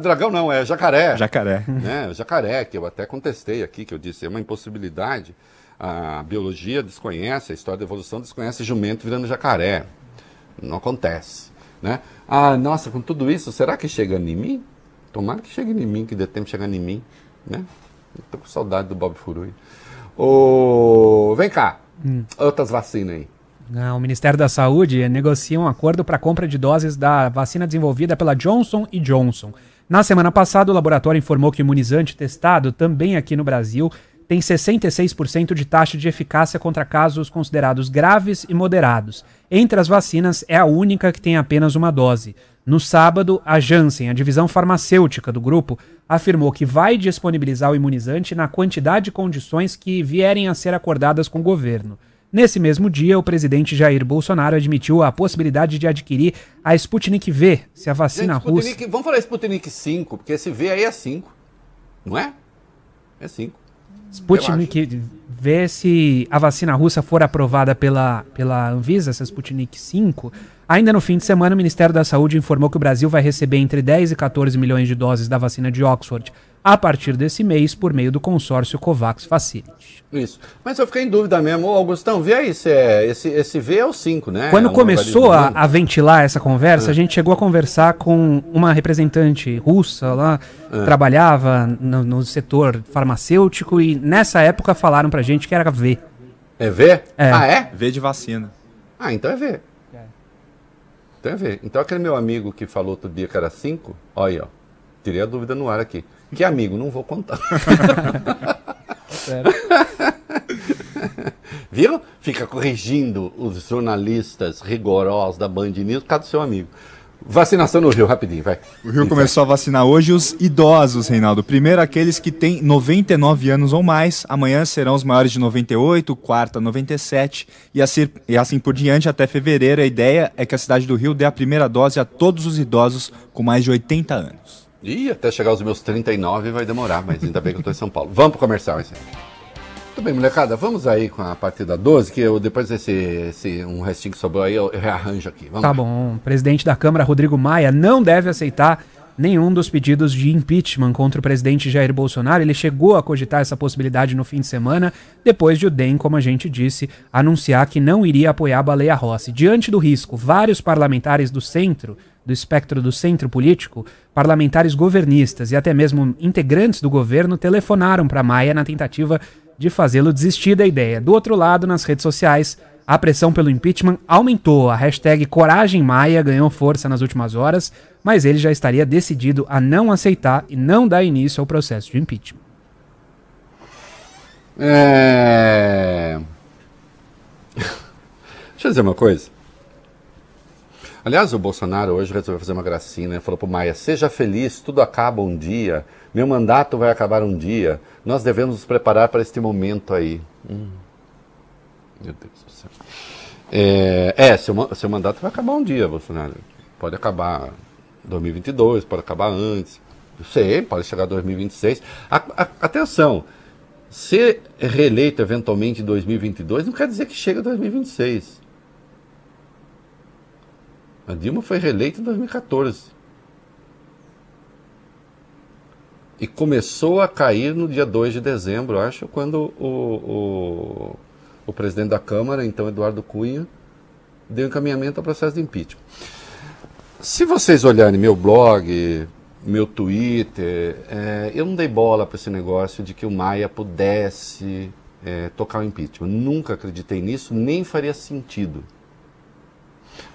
Dragão não, é jacaré. Jacaré. Né? Jacaré, que eu até contestei aqui, que eu disse, é uma impossibilidade a biologia desconhece, a história da evolução desconhece jumento virando jacaré. Não acontece. Né? Ah, nossa, com tudo isso, será que chega em mim? Tomara que chegue em mim, que dê tempo de chegar em mim. Né? Estou com saudade do Bob Furui. Oh, vem cá, hum. outras vacinas aí. O Ministério da Saúde negocia um acordo para a compra de doses da vacina desenvolvida pela Johnson Johnson. Na semana passada, o laboratório informou que o imunizante testado, também aqui no Brasil, tem 66% de taxa de eficácia contra casos considerados graves e moderados. Entre as vacinas, é a única que tem apenas uma dose. No sábado, a Janssen, a divisão farmacêutica do grupo, afirmou que vai disponibilizar o imunizante na quantidade de condições que vierem a ser acordadas com o governo. Nesse mesmo dia, o presidente Jair Bolsonaro admitiu a possibilidade de adquirir a Sputnik V, se a vacina Gente, russa. Vamos falar Sputnik 5, porque esse V aí é 5, não é? É 5. Sputnik vê se a vacina russa for aprovada pela, pela Anvisa, essa Sputnik 5. Ainda no fim de semana, o Ministério da Saúde informou que o Brasil vai receber entre 10 e 14 milhões de doses da vacina de Oxford a partir desse mês por meio do consórcio COVAX Facility. Isso. Mas eu fiquei em dúvida mesmo. Ô, Augustão, vê aí se é, esse, esse V é o 5, né? Quando é começou a, a, ventilar essa conversa, é. a gente chegou a conversar com uma representante russa lá, é. trabalhava no, no, setor farmacêutico e nessa época falaram pra gente que era V. É V? É. Ah, é? V de vacina. Ah, então é V. É. Então é V. Então aquele meu amigo que falou outro dia que era 5, olha aí, ó. Tirei a dúvida no ar aqui. Que amigo, não vou contar. Viu? Fica corrigindo os jornalistas rigorosos da Band News por causa do seu amigo. Vacinação no Rio, rapidinho, vai. O Rio começou a vacinar hoje os idosos, Reinaldo. Primeiro aqueles que têm 99 anos ou mais, amanhã serão os maiores de 98, quarta 97 e assim, e assim por diante até fevereiro. A ideia é que a cidade do Rio dê a primeira dose a todos os idosos com mais de 80 anos. E até chegar aos meus 39 vai demorar, mas ainda bem que eu estou em São Paulo. Vamos para o comercial, esse Tudo bem, molecada, vamos aí com a partida 12, que eu depois desse esse, um restinho que sobrou aí, eu, eu rearranjo aqui. Vamos tá lá. bom. O presidente da Câmara, Rodrigo Maia, não deve aceitar nenhum dos pedidos de impeachment contra o presidente Jair Bolsonaro. Ele chegou a cogitar essa possibilidade no fim de semana, depois de o DEM, como a gente disse, anunciar que não iria apoiar a Baleia Rossi. Diante do risco, vários parlamentares do centro do espectro do centro político, parlamentares governistas e até mesmo integrantes do governo telefonaram para Maia na tentativa de fazê-lo desistir da ideia. Do outro lado, nas redes sociais, a pressão pelo impeachment aumentou. A hashtag Coragem Maia ganhou força nas últimas horas, mas ele já estaria decidido a não aceitar e não dar início ao processo de impeachment. É... Deixa eu dizer uma coisa. Aliás, o Bolsonaro hoje resolveu fazer uma gracinha, né? falou para o Maia, seja feliz, tudo acaba um dia, meu mandato vai acabar um dia, nós devemos nos preparar para este momento aí. Hum. Meu Deus do céu. É, é seu, seu mandato vai acabar um dia, Bolsonaro. Pode acabar 2022, pode acabar antes. Não sei, pode chegar a 2026. A, a, atenção, ser reeleito eventualmente em 2022 não quer dizer que chega a 2026. A Dilma foi reeleita em 2014. E começou a cair no dia 2 de dezembro, acho, quando o, o, o presidente da Câmara, então Eduardo Cunha, deu encaminhamento ao processo de impeachment. Se vocês olharem meu blog, meu Twitter, é, eu não dei bola para esse negócio de que o Maia pudesse é, tocar o impeachment. Nunca acreditei nisso, nem faria sentido.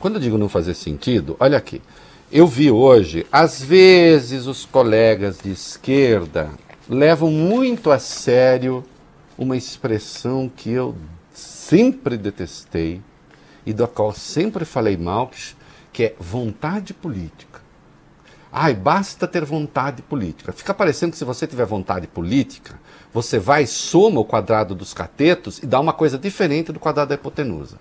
Quando eu digo não fazer sentido, olha aqui. Eu vi hoje, às vezes os colegas de esquerda levam muito a sério uma expressão que eu sempre detestei e da qual sempre falei mal, que é vontade política. Ai, basta ter vontade política. Fica parecendo que se você tiver vontade política, você vai, soma o quadrado dos catetos e dá uma coisa diferente do quadrado da hipotenusa.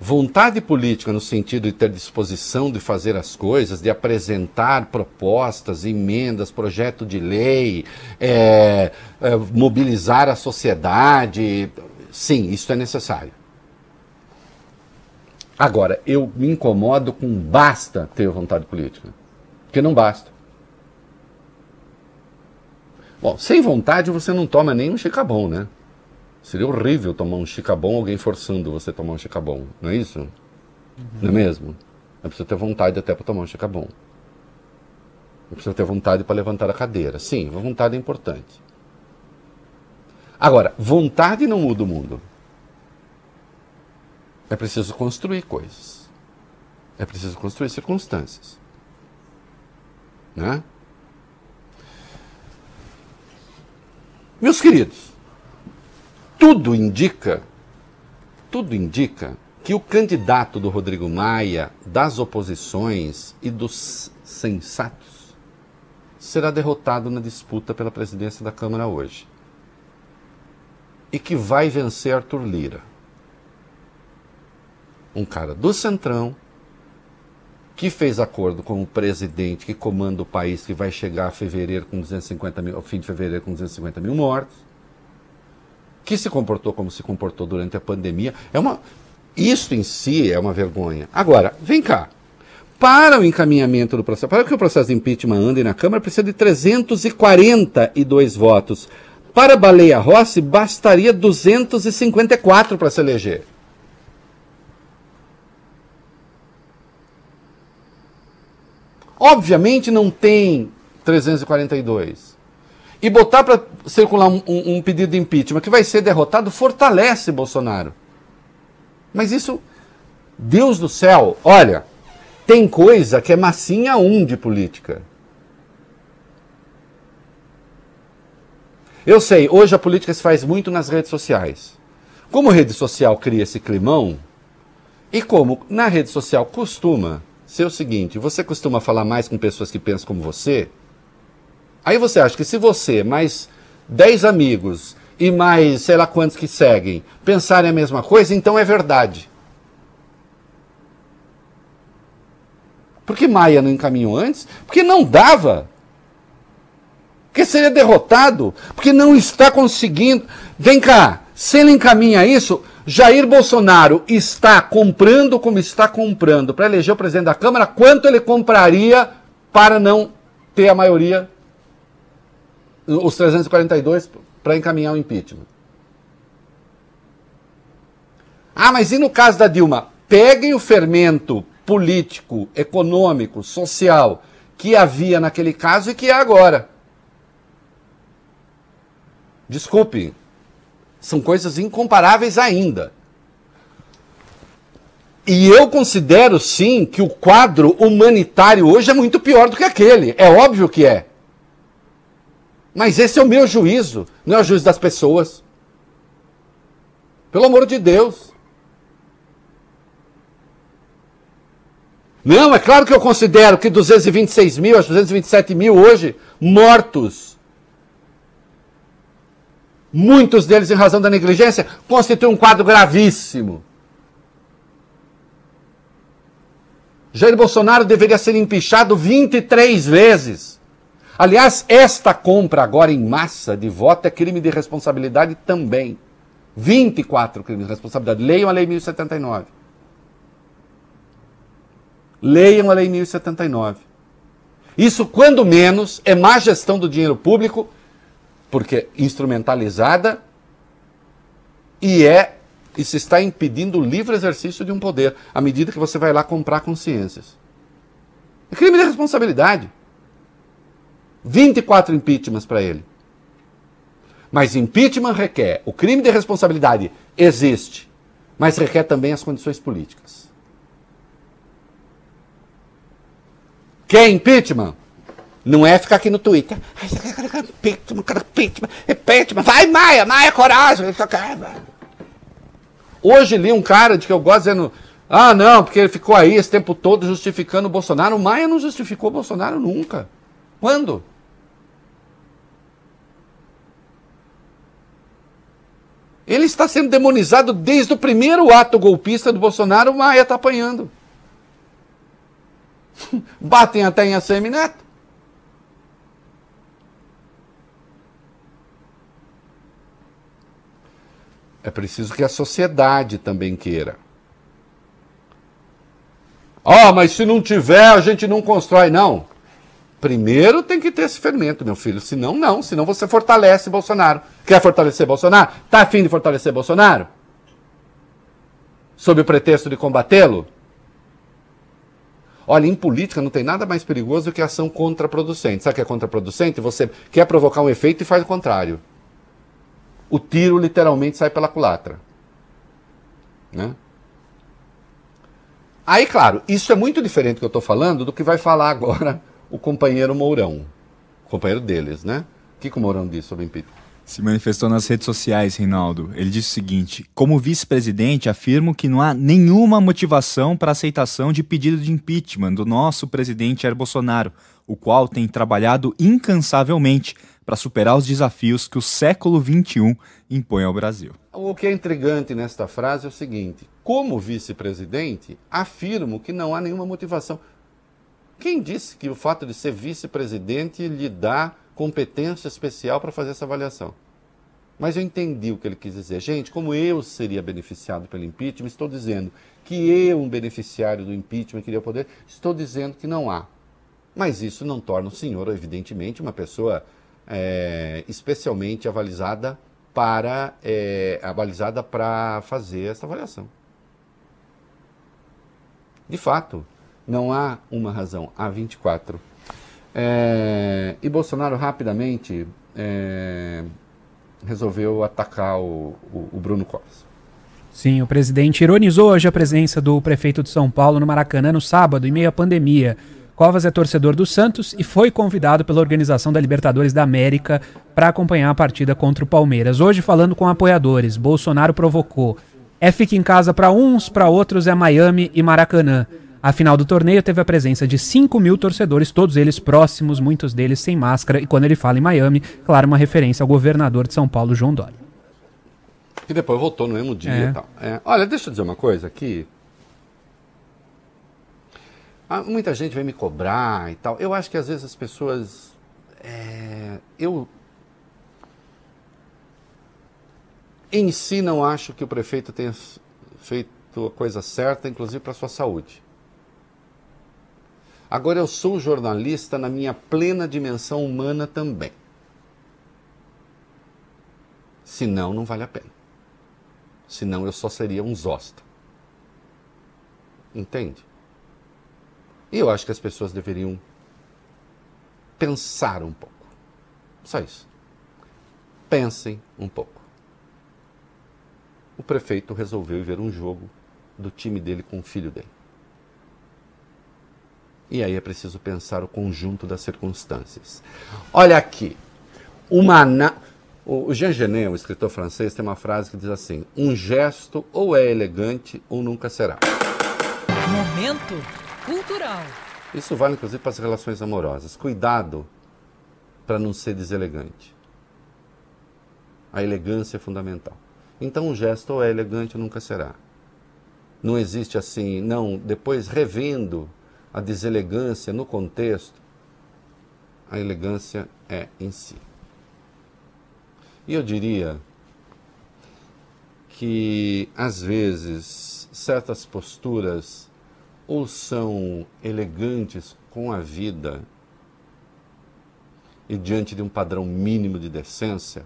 Vontade política no sentido de ter disposição de fazer as coisas, de apresentar propostas, emendas, projeto de lei, é, é, mobilizar a sociedade, sim, isso é necessário. Agora, eu me incomodo com basta ter vontade política, porque não basta. Bom, sem vontade você não toma nem um chicabom, né? Seria horrível tomar um chicabom, alguém forçando você a tomar um chicabom, não é isso? Uhum. Não é mesmo? É preciso ter vontade até para tomar um chicabom. É preciso ter vontade para levantar a cadeira. Sim, vontade é importante. Agora, vontade não muda o mundo. É preciso construir coisas. É preciso construir circunstâncias. Né? Meus queridos, tudo indica, tudo indica que o candidato do Rodrigo Maia, das oposições e dos sensatos, será derrotado na disputa pela presidência da Câmara hoje. E que vai vencer Arthur Lira. Um cara do Centrão, que fez acordo com o presidente que comanda o país, que vai chegar a fevereiro com 250 mil, ao fim de fevereiro com 250 mil mortos que se comportou como se comportou durante a pandemia. É uma, isso em si é uma vergonha. Agora, vem cá. Para o encaminhamento do processo, para que o processo de impeachment ande na Câmara, precisa de 342 votos. Para Baleia Rossi, bastaria 254 para se eleger. Obviamente não tem 342 e botar para circular um, um, um, pedido de impeachment que vai ser derrotado fortalece Bolsonaro. Mas isso, Deus do céu, olha, tem coisa que é massinha um de política. Eu sei, hoje a política se faz muito nas redes sociais. Como rede social cria esse climão, e como na rede social costuma ser o seguinte: você costuma falar mais com pessoas que pensam como você, Aí você acha que se você, mais 10 amigos e mais sei lá quantos que seguem pensarem a mesma coisa, então é verdade. Por que Maia não encaminhou antes? Porque não dava. Porque seria derrotado. Porque não está conseguindo. Vem cá, se ele encaminha isso, Jair Bolsonaro está comprando como está comprando para eleger o presidente da Câmara, quanto ele compraria para não ter a maioria os 342 para encaminhar o impeachment. Ah, mas e no caso da Dilma? Peguem o fermento político, econômico, social que havia naquele caso e que há agora. Desculpe, são coisas incomparáveis ainda. E eu considero sim que o quadro humanitário hoje é muito pior do que aquele. É óbvio que é. Mas esse é o meu juízo, não é o juízo das pessoas. Pelo amor de Deus. Não, é claro que eu considero que 226 mil, acho 227 mil hoje, mortos, muitos deles em razão da negligência, constituem um quadro gravíssimo. Jair Bolsonaro deveria ser empichado 23 vezes. Aliás, esta compra agora em massa de voto é crime de responsabilidade também. 24 crimes de responsabilidade. Leiam a Lei 1079. Leiam a Lei 1079. Isso, quando menos, é má gestão do dinheiro público, porque instrumentalizada e é isso está impedindo o livre exercício de um poder, à medida que você vai lá comprar consciências. É crime de responsabilidade. 24 impeachments para ele. Mas impeachment requer, o crime de responsabilidade existe, mas requer também as condições políticas. Quer impeachment? Não é ficar aqui no Twitter. Impeachment. Vai, Maia, Maia, coragem. Hoje li um cara de que eu gosto dizendo. Ah, não, porque ele ficou aí esse tempo todo justificando o Bolsonaro. O Maia não justificou o Bolsonaro nunca. Quando? Ele está sendo demonizado desde o primeiro ato golpista do Bolsonaro, o Maia está apanhando. Batem até em ACM Neto. É preciso que a sociedade também queira. Ah, mas se não tiver, a gente não constrói. Não. Primeiro tem que ter esse fermento, meu filho. Senão, não. Senão você fortalece Bolsonaro. Quer fortalecer Bolsonaro? Está afim de fortalecer Bolsonaro? Sob o pretexto de combatê-lo? Olha, em política não tem nada mais perigoso do que ação contraproducente. Sabe o que é contraproducente? Você quer provocar um efeito e faz o contrário. O tiro literalmente sai pela culatra. Né? Aí, claro, isso é muito diferente do que eu estou falando do que vai falar agora o companheiro Mourão. O companheiro deles, né? O que, que o Mourão disse sobre o impeachment? Se manifestou nas redes sociais, Reinaldo. Ele disse o seguinte: Como vice-presidente, afirmo que não há nenhuma motivação para aceitação de pedido de impeachment do nosso presidente Jair Bolsonaro, o qual tem trabalhado incansavelmente para superar os desafios que o século XXI impõe ao Brasil. O que é intrigante nesta frase é o seguinte: como vice-presidente, afirmo que não há nenhuma motivação. Quem disse que o fato de ser vice-presidente lhe dá competência especial para fazer essa avaliação? Mas eu entendi o que ele quis dizer. Gente, como eu seria beneficiado pelo impeachment, estou dizendo que eu, um beneficiário do impeachment, queria poder, estou dizendo que não há. Mas isso não torna o senhor, evidentemente, uma pessoa é, especialmente avalizada para é, avalizada para fazer essa avaliação. De fato, não há uma razão, há 24. É, e Bolsonaro rapidamente é, resolveu atacar o, o, o Bruno Covas. Sim, o presidente ironizou hoje a presença do prefeito de São Paulo no Maracanã no sábado, em meio à pandemia. Covas é torcedor do Santos e foi convidado pela organização da Libertadores da América para acompanhar a partida contra o Palmeiras. Hoje, falando com apoiadores, Bolsonaro provocou: é fica em casa para uns, para outros é Miami e Maracanã. A final do torneio teve a presença de 5 mil torcedores, todos eles próximos, muitos deles sem máscara. E quando ele fala em Miami, claro, uma referência ao governador de São Paulo, João Dória. Que depois voltou no mesmo dia é. e tal. É. Olha, deixa eu dizer uma coisa aqui. Ah, muita gente vem me cobrar e tal. Eu acho que às vezes as pessoas. É, eu. Em si, não acho que o prefeito tenha feito a coisa certa, inclusive para sua saúde. Agora eu sou jornalista na minha plena dimensão humana também. Senão, não vale a pena. Senão eu só seria um zosta. Entende? Eu acho que as pessoas deveriam pensar um pouco. Só isso. Pensem um pouco. O prefeito resolveu ver um jogo do time dele com o filho dele. E aí é preciso pensar o conjunto das circunstâncias. Olha aqui, uma na... o Jean Genet, o escritor francês, tem uma frase que diz assim: um gesto ou é elegante ou nunca será. Momento cultural. Isso vale inclusive para as relações amorosas. Cuidado para não ser deselegante. A elegância é fundamental. Então, um gesto ou é elegante nunca será. Não existe assim, não, depois revendo a deselegância no contexto, a elegância é em si. E eu diria que, às vezes, certas posturas ou são elegantes com a vida e diante de um padrão mínimo de decência,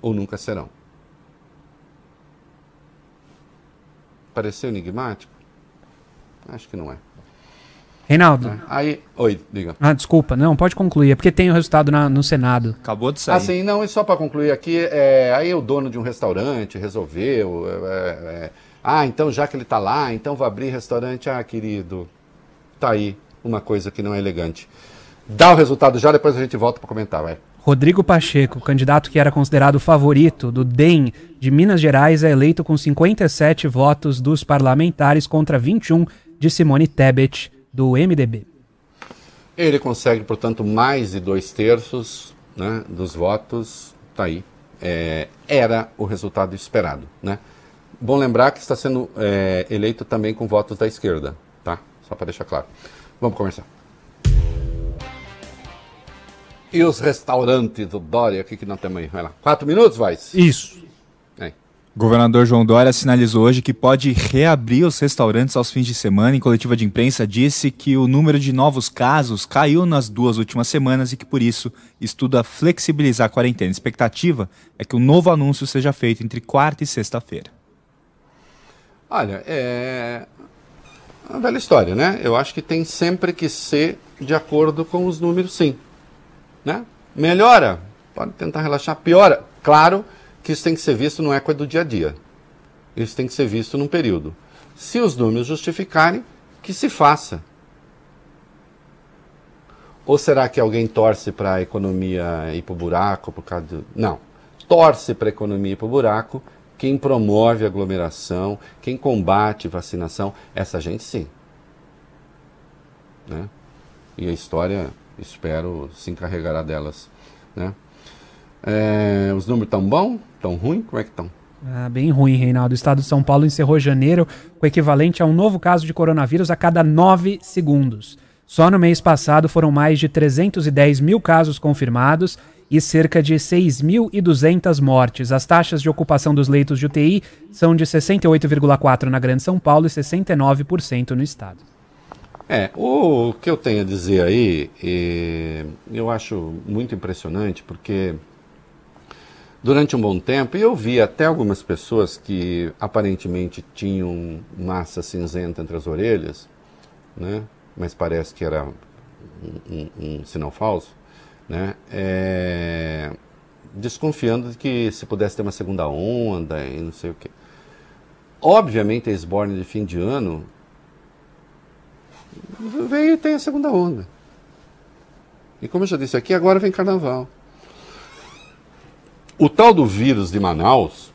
ou nunca serão. Pareceu enigmático? Acho que não é. Reinaldo. É. Aí, oi, diga. Ah, desculpa. Não, pode concluir. É porque tem o resultado na- no Senado. Acabou de sair. Assim, não, e só para concluir aqui, é, aí o dono de um restaurante resolveu. é, é, ah, então já que ele está lá, então vou abrir restaurante. Ah, querido, tá aí uma coisa que não é elegante. Dá o resultado já, depois a gente volta para comentar, vai. Rodrigo Pacheco, candidato que era considerado favorito do DEM de Minas Gerais, é eleito com 57 votos dos parlamentares contra 21 de Simone Tebet, do MDB. Ele consegue, portanto, mais de dois terços né, dos votos. Tá aí. É, era o resultado esperado. Né? Bom lembrar que está sendo é, eleito também com votos da esquerda, tá? Só para deixar claro. Vamos começar. E os restaurantes do Dória, o que, que nós temos aí? Vai lá. Quatro minutos, vai? Isso. Aí. Governador João Dória sinalizou hoje que pode reabrir os restaurantes aos fins de semana. Em coletiva de imprensa, disse que o número de novos casos caiu nas duas últimas semanas e que, por isso, estuda flexibilizar a quarentena. A expectativa é que o novo anúncio seja feito entre quarta e sexta-feira. Olha, é uma velha história, né? Eu acho que tem sempre que ser de acordo com os números, sim. Né? Melhora, pode tentar relaxar, piora. Claro que isso tem que ser visto, não é coisa do dia a dia. Isso tem que ser visto num período. Se os números justificarem, que se faça. Ou será que alguém torce para a economia ir para o buraco por causa do... Não. Torce para a economia ir para o buraco quem promove aglomeração, quem combate vacinação, essa gente sim. Né? E a história, espero, se encarregará delas. Né? É, os números estão bons? Estão ruins? Como é que estão? Ah, bem ruim, Reinaldo. O estado de São Paulo encerrou janeiro com o equivalente a um novo caso de coronavírus a cada nove segundos. Só no mês passado foram mais de 310 mil casos confirmados e cerca de 6.200 mortes. As taxas de ocupação dos leitos de UTI são de 68,4% na Grande São Paulo e 69% no estado. É, o que eu tenho a dizer aí, eu acho muito impressionante, porque durante um bom tempo, eu vi até algumas pessoas que aparentemente tinham massa cinzenta entre as orelhas, né? mas parece que era um, um- um sinal falso, né? É, desconfiando de que se pudesse ter uma segunda onda e não sei o quê. Obviamente, a esborne de fim de ano veio e tem a segunda onda. E como eu já disse aqui, agora vem carnaval. O tal do vírus de Manaus,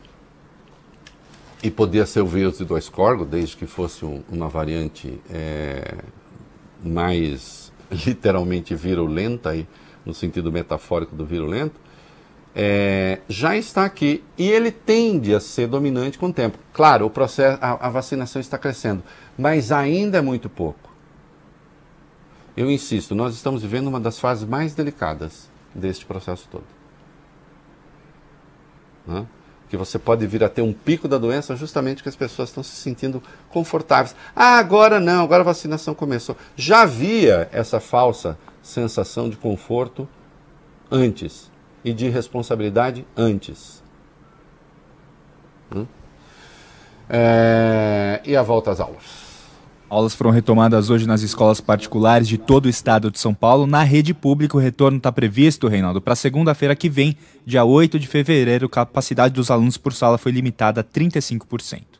e podia ser o vírus de dois corgos, desde que fosse um- uma variante é, mais literalmente virulenta, aí, no sentido metafórico do virulento, é, já está aqui e ele tende a ser dominante com o tempo. Claro, o processo, a, a vacinação está crescendo, mas ainda é muito pouco. Eu insisto, nós estamos vivendo uma das fases mais delicadas deste processo todo. Né? Que você pode vir a ter um pico da doença justamente porque as pessoas estão se sentindo confortáveis. Ah, agora não, agora a vacinação começou. Já havia essa falsa sensação de conforto antes e de responsabilidade antes. Né? É, e a volta às aulas. Aulas foram retomadas hoje nas escolas particulares de todo o estado de São Paulo. Na rede pública, o retorno está previsto, Reinaldo, para segunda-feira que vem, dia 8 de fevereiro. A capacidade dos alunos por sala foi limitada a 35%.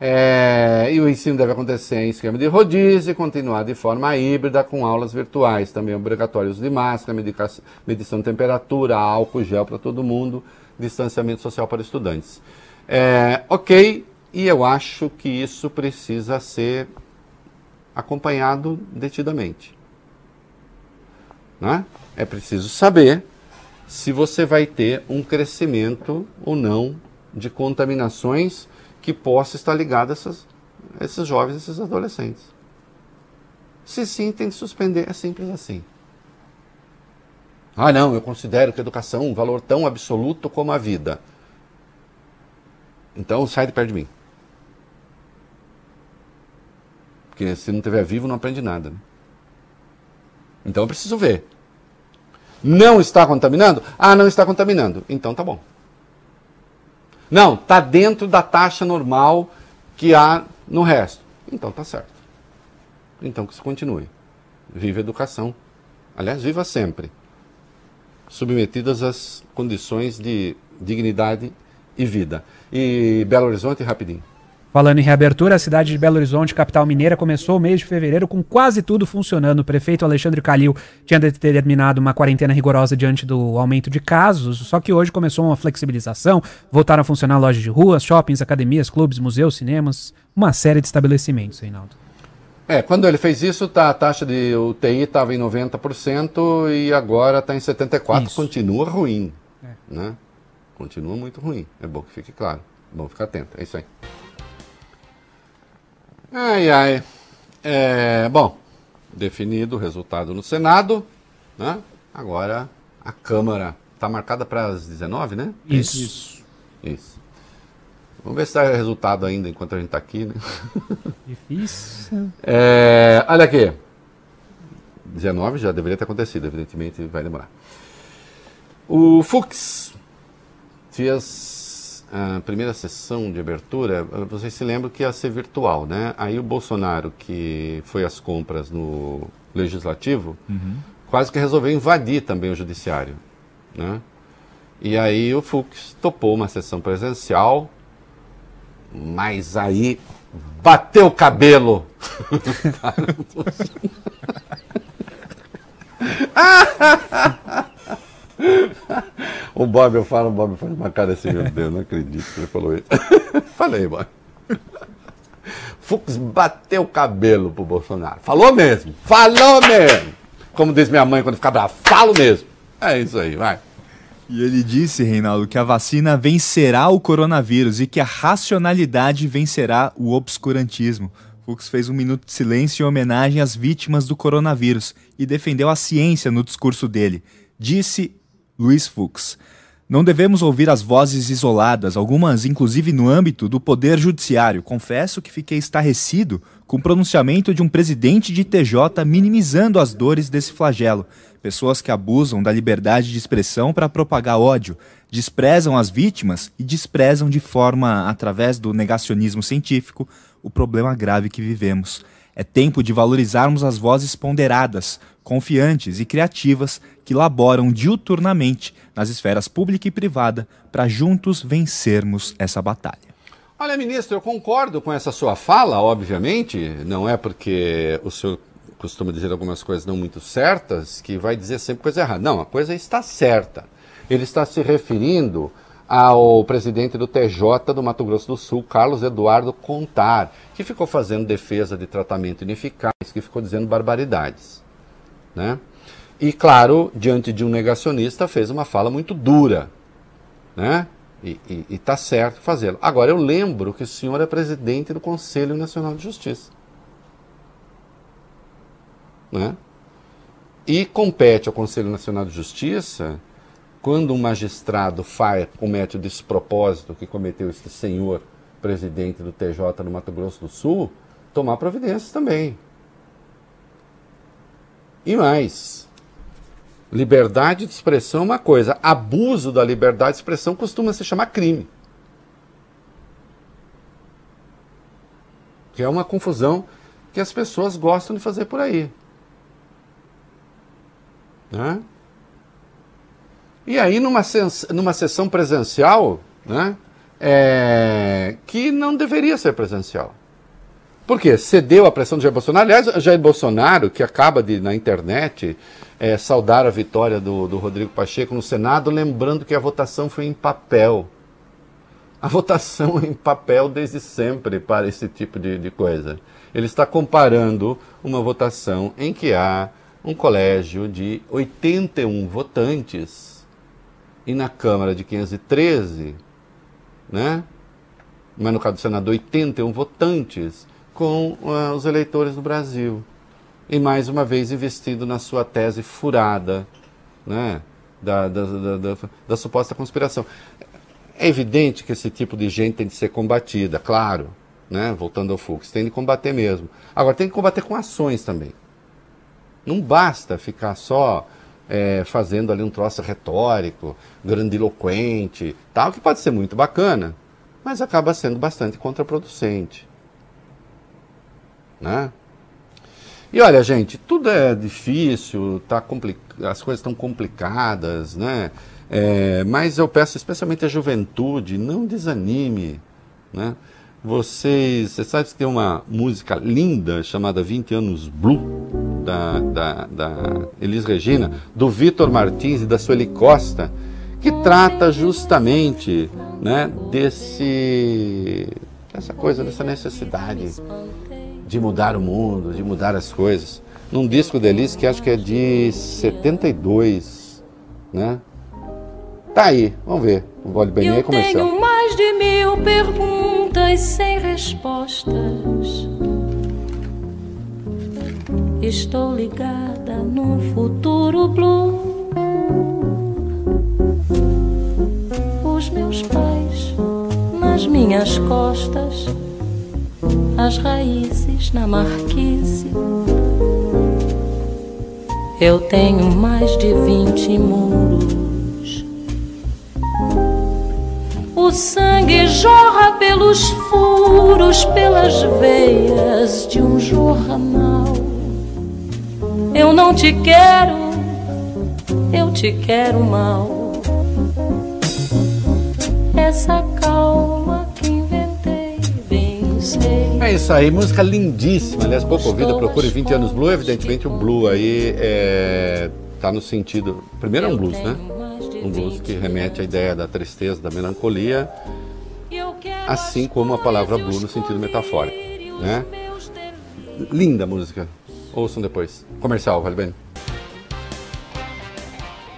É, e o ensino deve acontecer em esquema de rodízio e continuar de forma híbrida com aulas virtuais, também obrigatórios de máscara, medição de temperatura, álcool gel para todo mundo, distanciamento social para estudantes. É, ok, e eu acho que isso precisa ser acompanhado detidamente. Né? É preciso saber se você vai ter um crescimento ou não de contaminações que possa estar ligado a essas, a esses jovens, esses adolescentes. Se sim, tem que suspender. É simples assim. Ah, não, eu considero que a educação é um valor tão absoluto como a vida. Então sai de perto de mim. Porque se não tiver vivo, não aprende nada. Né? Então eu preciso ver. Não está contaminando? Ah, não está contaminando. Então tá bom. Não, está dentro da taxa normal que há no resto. Então tá certo. Então que se continue. Viva a educação. Aliás, viva sempre. Submetidas às condições de dignidade e vida. E Belo Horizonte, rapidinho. Falando em reabertura, a cidade de Belo Horizonte, capital mineira, começou o mês de fevereiro com quase tudo funcionando. O prefeito Alexandre Calil tinha determinado uma quarentena rigorosa diante do aumento de casos, só que hoje começou uma flexibilização. Voltaram a funcionar lojas de ruas, shoppings, academias, clubes, museus, cinemas, uma série de estabelecimentos, Reinaldo. É, quando ele fez isso, tá, a taxa de UTI estava em 90% e agora está em 74%. Isso. Continua ruim. É. Né? Continua muito ruim. É bom que fique claro. É bom ficar atento. É isso aí. Ai, ai. É, bom, definido o resultado no Senado, né? Agora a Câmara está marcada para as 19, né? Isso. Isso. Isso. Vamos ver se dá resultado ainda enquanto a gente está aqui, né? Difícil. É, olha aqui. 19 já deveria ter acontecido, evidentemente vai demorar. O Fux fez a primeira sessão de abertura, vocês se lembram que ia ser virtual, né? Aí o Bolsonaro, que foi às compras no Legislativo, uhum. quase que resolveu invadir também o Judiciário, né? E aí o Fux topou uma sessão presencial, mas aí bateu o cabelo. O Bob, eu falo, o Bob faz uma cara assim, meu Deus, não acredito que ele falou isso. Falei, Bob. Fux bateu o cabelo pro Bolsonaro. Falou mesmo, falou mesmo. Como diz minha mãe quando fica bravo, falo mesmo. É isso aí, vai. E ele disse, Reinaldo, que a vacina vencerá o coronavírus e que a racionalidade vencerá o obscurantismo. Fux fez um minuto de silêncio em homenagem às vítimas do coronavírus e defendeu a ciência no discurso dele. Disse Luiz Fux. Não devemos ouvir as vozes isoladas, algumas inclusive no âmbito do Poder Judiciário. Confesso que fiquei estarrecido com o pronunciamento de um presidente de TJ minimizando as dores desse flagelo. Pessoas que abusam da liberdade de expressão para propagar ódio, desprezam as vítimas e desprezam de forma, através do negacionismo científico, o problema grave que vivemos. É tempo de valorizarmos as vozes ponderadas, confiantes e criativas que laboram diuturnamente nas esferas pública e privada para juntos vencermos essa batalha. Olha, ministro, eu concordo com essa sua fala, obviamente. Não é porque o senhor costuma dizer algumas coisas não muito certas que vai dizer sempre coisa errada. Não, a coisa está certa. Ele está se referindo ao presidente do TJ do Mato Grosso do Sul, Carlos Eduardo Contar, que ficou fazendo defesa de tratamento ineficaz, que ficou dizendo barbaridades. Né? E, claro, diante de um negacionista, fez uma fala muito dura. Né? E está certo fazê-lo. Agora, eu lembro que o senhor é presidente do Conselho Nacional de Justiça. Né? E compete ao Conselho Nacional de Justiça quando um magistrado faz, comete o despropósito que cometeu este senhor presidente do TJ no Mato Grosso do Sul, tomar providências também. E mais, liberdade de expressão é uma coisa, abuso da liberdade de expressão costuma se chamar crime. Que é uma confusão que as pessoas gostam de fazer por aí. Né? E aí, numa, numa sessão presencial, né, é, que não deveria ser presencial. Por quê? Cedeu à pressão de Jair Bolsonaro. Aliás, Jair Bolsonaro, que acaba de, na internet, é, saudar a vitória do, do Rodrigo Pacheco no Senado, lembrando que a votação foi em papel. A votação é em papel desde sempre para esse tipo de, de coisa. Ele está comparando uma votação em que há um colégio de 81 votantes e na Câmara de 513, né? mas no caso do Senado, 81 votantes com uh, os eleitores do Brasil. e mais uma vez investindo na sua tese furada né, da, da, da, da, da suposta conspiração. É evidente que esse tipo de gente tem de ser combatida, claro, né, voltando ao Fux, tem de combater mesmo. Agora, tem que combater com ações também. Não basta ficar só é, fazendo ali um troço retórico, grandiloquente, tal, que pode ser muito bacana, mas acaba sendo bastante contraproducente. Né? E olha, gente, tudo é difícil, tá as coisas estão complicadas, né? É, mas eu peço especialmente à juventude, não desanime, né? Vocês, você sabe que tem uma música linda chamada 20 anos Blue, da, da, da Elis Regina, do Vitor Martins e da Sueli Costa, que trata justamente né, desse, dessa coisa, dessa necessidade de mudar o mundo, de mudar as coisas. Num disco da Elis que acho que é de 72, né? Tá aí, vamos ver. O Vale Bem aí começou. Tenho mais de mil perguntas sem respostas. Estou ligada no futuro blue. Os meus pais nas minhas costas, as raízes na marquise. Eu tenho mais de vinte muros. O sangue jorra pelos furos, pelas veias de um jornal. Eu não te quero, eu te quero mal. Essa calma que inventei, bem sei. É isso aí, música lindíssima. Aliás, pouco ouvida, procure 20 anos Blue. Evidentemente, o Blue aí é, tá no sentido. Primeiro é um blues, né? Um blues que remete à ideia da tristeza, da melancolia, assim como a palavra blue no sentido metafórico, né? Linda música. Ouçam depois. Comercial, vale bem?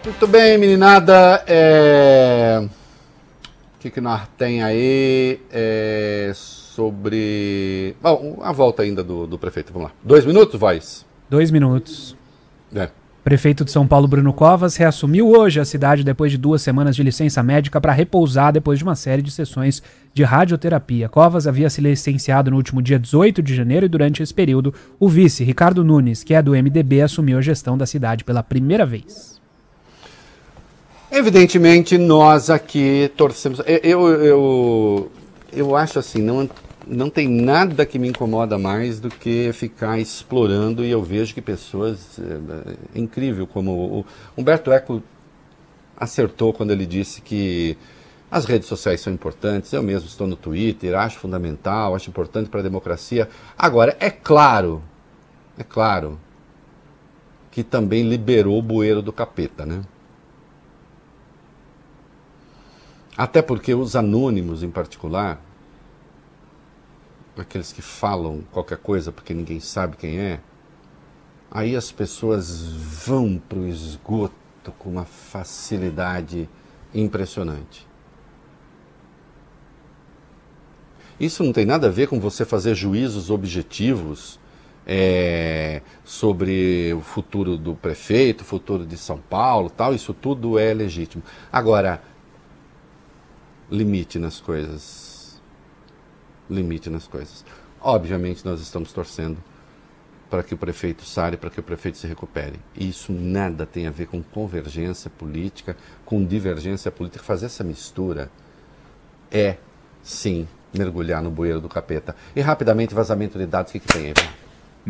Muito bem, meninada. É... O que, que nós tem aí é... sobre. Bom, a volta ainda do, do prefeito. Vamos lá. Dois minutos, voz? Dois minutos. É. Prefeito de São Paulo, Bruno Covas, reassumiu hoje a cidade depois de duas semanas de licença médica para repousar depois de uma série de sessões de radioterapia. Covas havia se licenciado no último dia 18 de janeiro e durante esse período, o vice, Ricardo Nunes, que é do MDB, assumiu a gestão da cidade pela primeira vez. Evidentemente, nós aqui torcemos. Eu, eu, eu, acho assim, não, não tem nada que me incomoda mais do que ficar explorando e eu vejo que pessoas. É, é incrível como o Humberto Eco acertou quando ele disse que as redes sociais são importantes, eu mesmo estou no Twitter, acho fundamental, acho importante para a democracia. Agora, é claro, é claro que também liberou o bueiro do capeta, né? Até porque os anônimos, em particular, aqueles que falam qualquer coisa porque ninguém sabe quem é, aí as pessoas vão para o esgoto com uma facilidade impressionante. Isso não tem nada a ver com você fazer juízos objetivos é, sobre o futuro do prefeito, o futuro de São Paulo, tal. Isso tudo é legítimo. Agora, limite nas coisas. Limite nas coisas. Obviamente, nós estamos torcendo para que o prefeito sare, para que o prefeito se recupere. E isso nada tem a ver com convergência política, com divergência política. Fazer essa mistura é, sim, mergulhar no bueiro do capeta. E rapidamente, vazamento de dados, o que, que tem aí?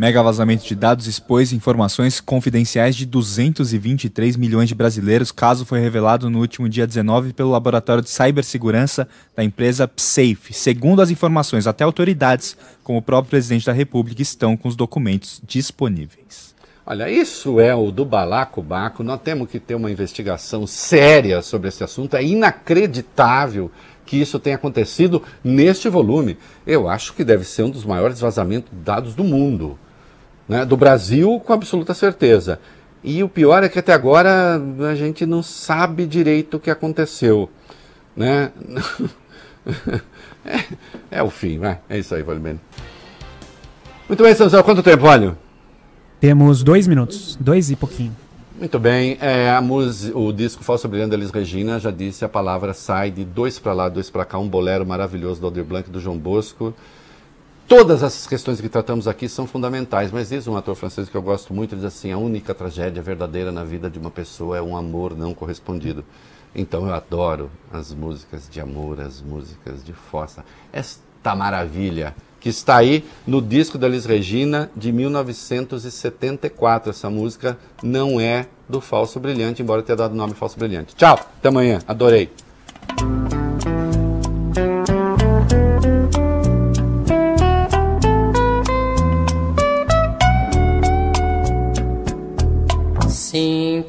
Mega vazamento de dados expôs informações confidenciais de 223 milhões de brasileiros. Caso foi revelado no último dia 19 pelo laboratório de cibersegurança da empresa Psafe. Segundo as informações, até autoridades, como o próprio presidente da República, estão com os documentos disponíveis. Olha, isso é o do balacobaco. Nós temos que ter uma investigação séria sobre esse assunto. É inacreditável que isso tenha acontecido neste volume. Eu acho que deve ser um dos maiores vazamentos de dados do mundo. Né? Do Brasil, com absoluta certeza. E o pior é que até agora a gente não sabe direito o que aconteceu. Né? é, é, o fim, vai. É isso aí, Vale Muito bem, Samuel. Quanto tempo, Vale? Temos dois minutos, dois e pouquinho. Muito bem, é, música, o disco Falso Brilhante da Elis Regina já disse a palavra sai de dois para lá, dois para cá, um bolero maravilhoso do Aldir Blanc do João Bosco. Todas essas questões que tratamos aqui são fundamentais, mas diz um ator francês que eu gosto muito, diz assim, a única tragédia verdadeira na vida de uma pessoa é um amor não correspondido. Então eu adoro as músicas de amor, as músicas de fossa. Esta maravilha que está aí no disco da Elis Regina de 1974. Essa música não é do Falso Brilhante, embora tenha dado o nome Falso Brilhante. Tchau, até amanhã, adorei.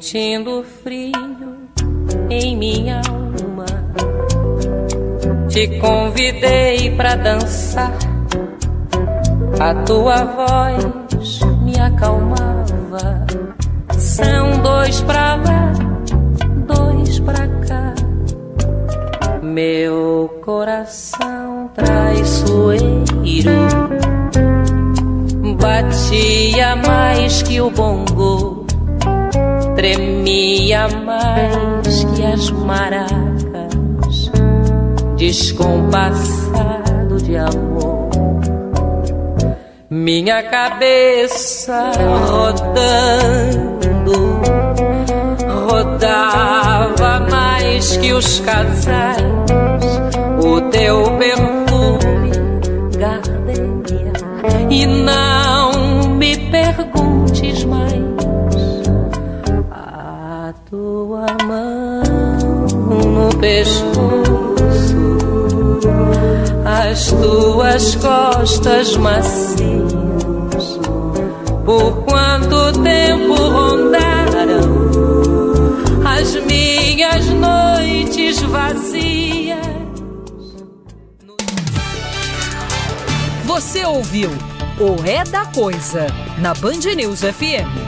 Sentindo frio em minha alma, te convidei pra dançar. A tua voz me acalmava. São dois pra lá, dois pra cá. Meu coração traiçoeiro batia mais que o bongo tremia mais que as maracas, descompassado de amor. Minha cabeça rodando, rodava mais que os casais, o teu perfume, gardenia, e não me perguntes mais pescoço, as tuas costas macias. Por quanto tempo rondaram as minhas noites vazias? Você ouviu o É da Coisa na Band News FM.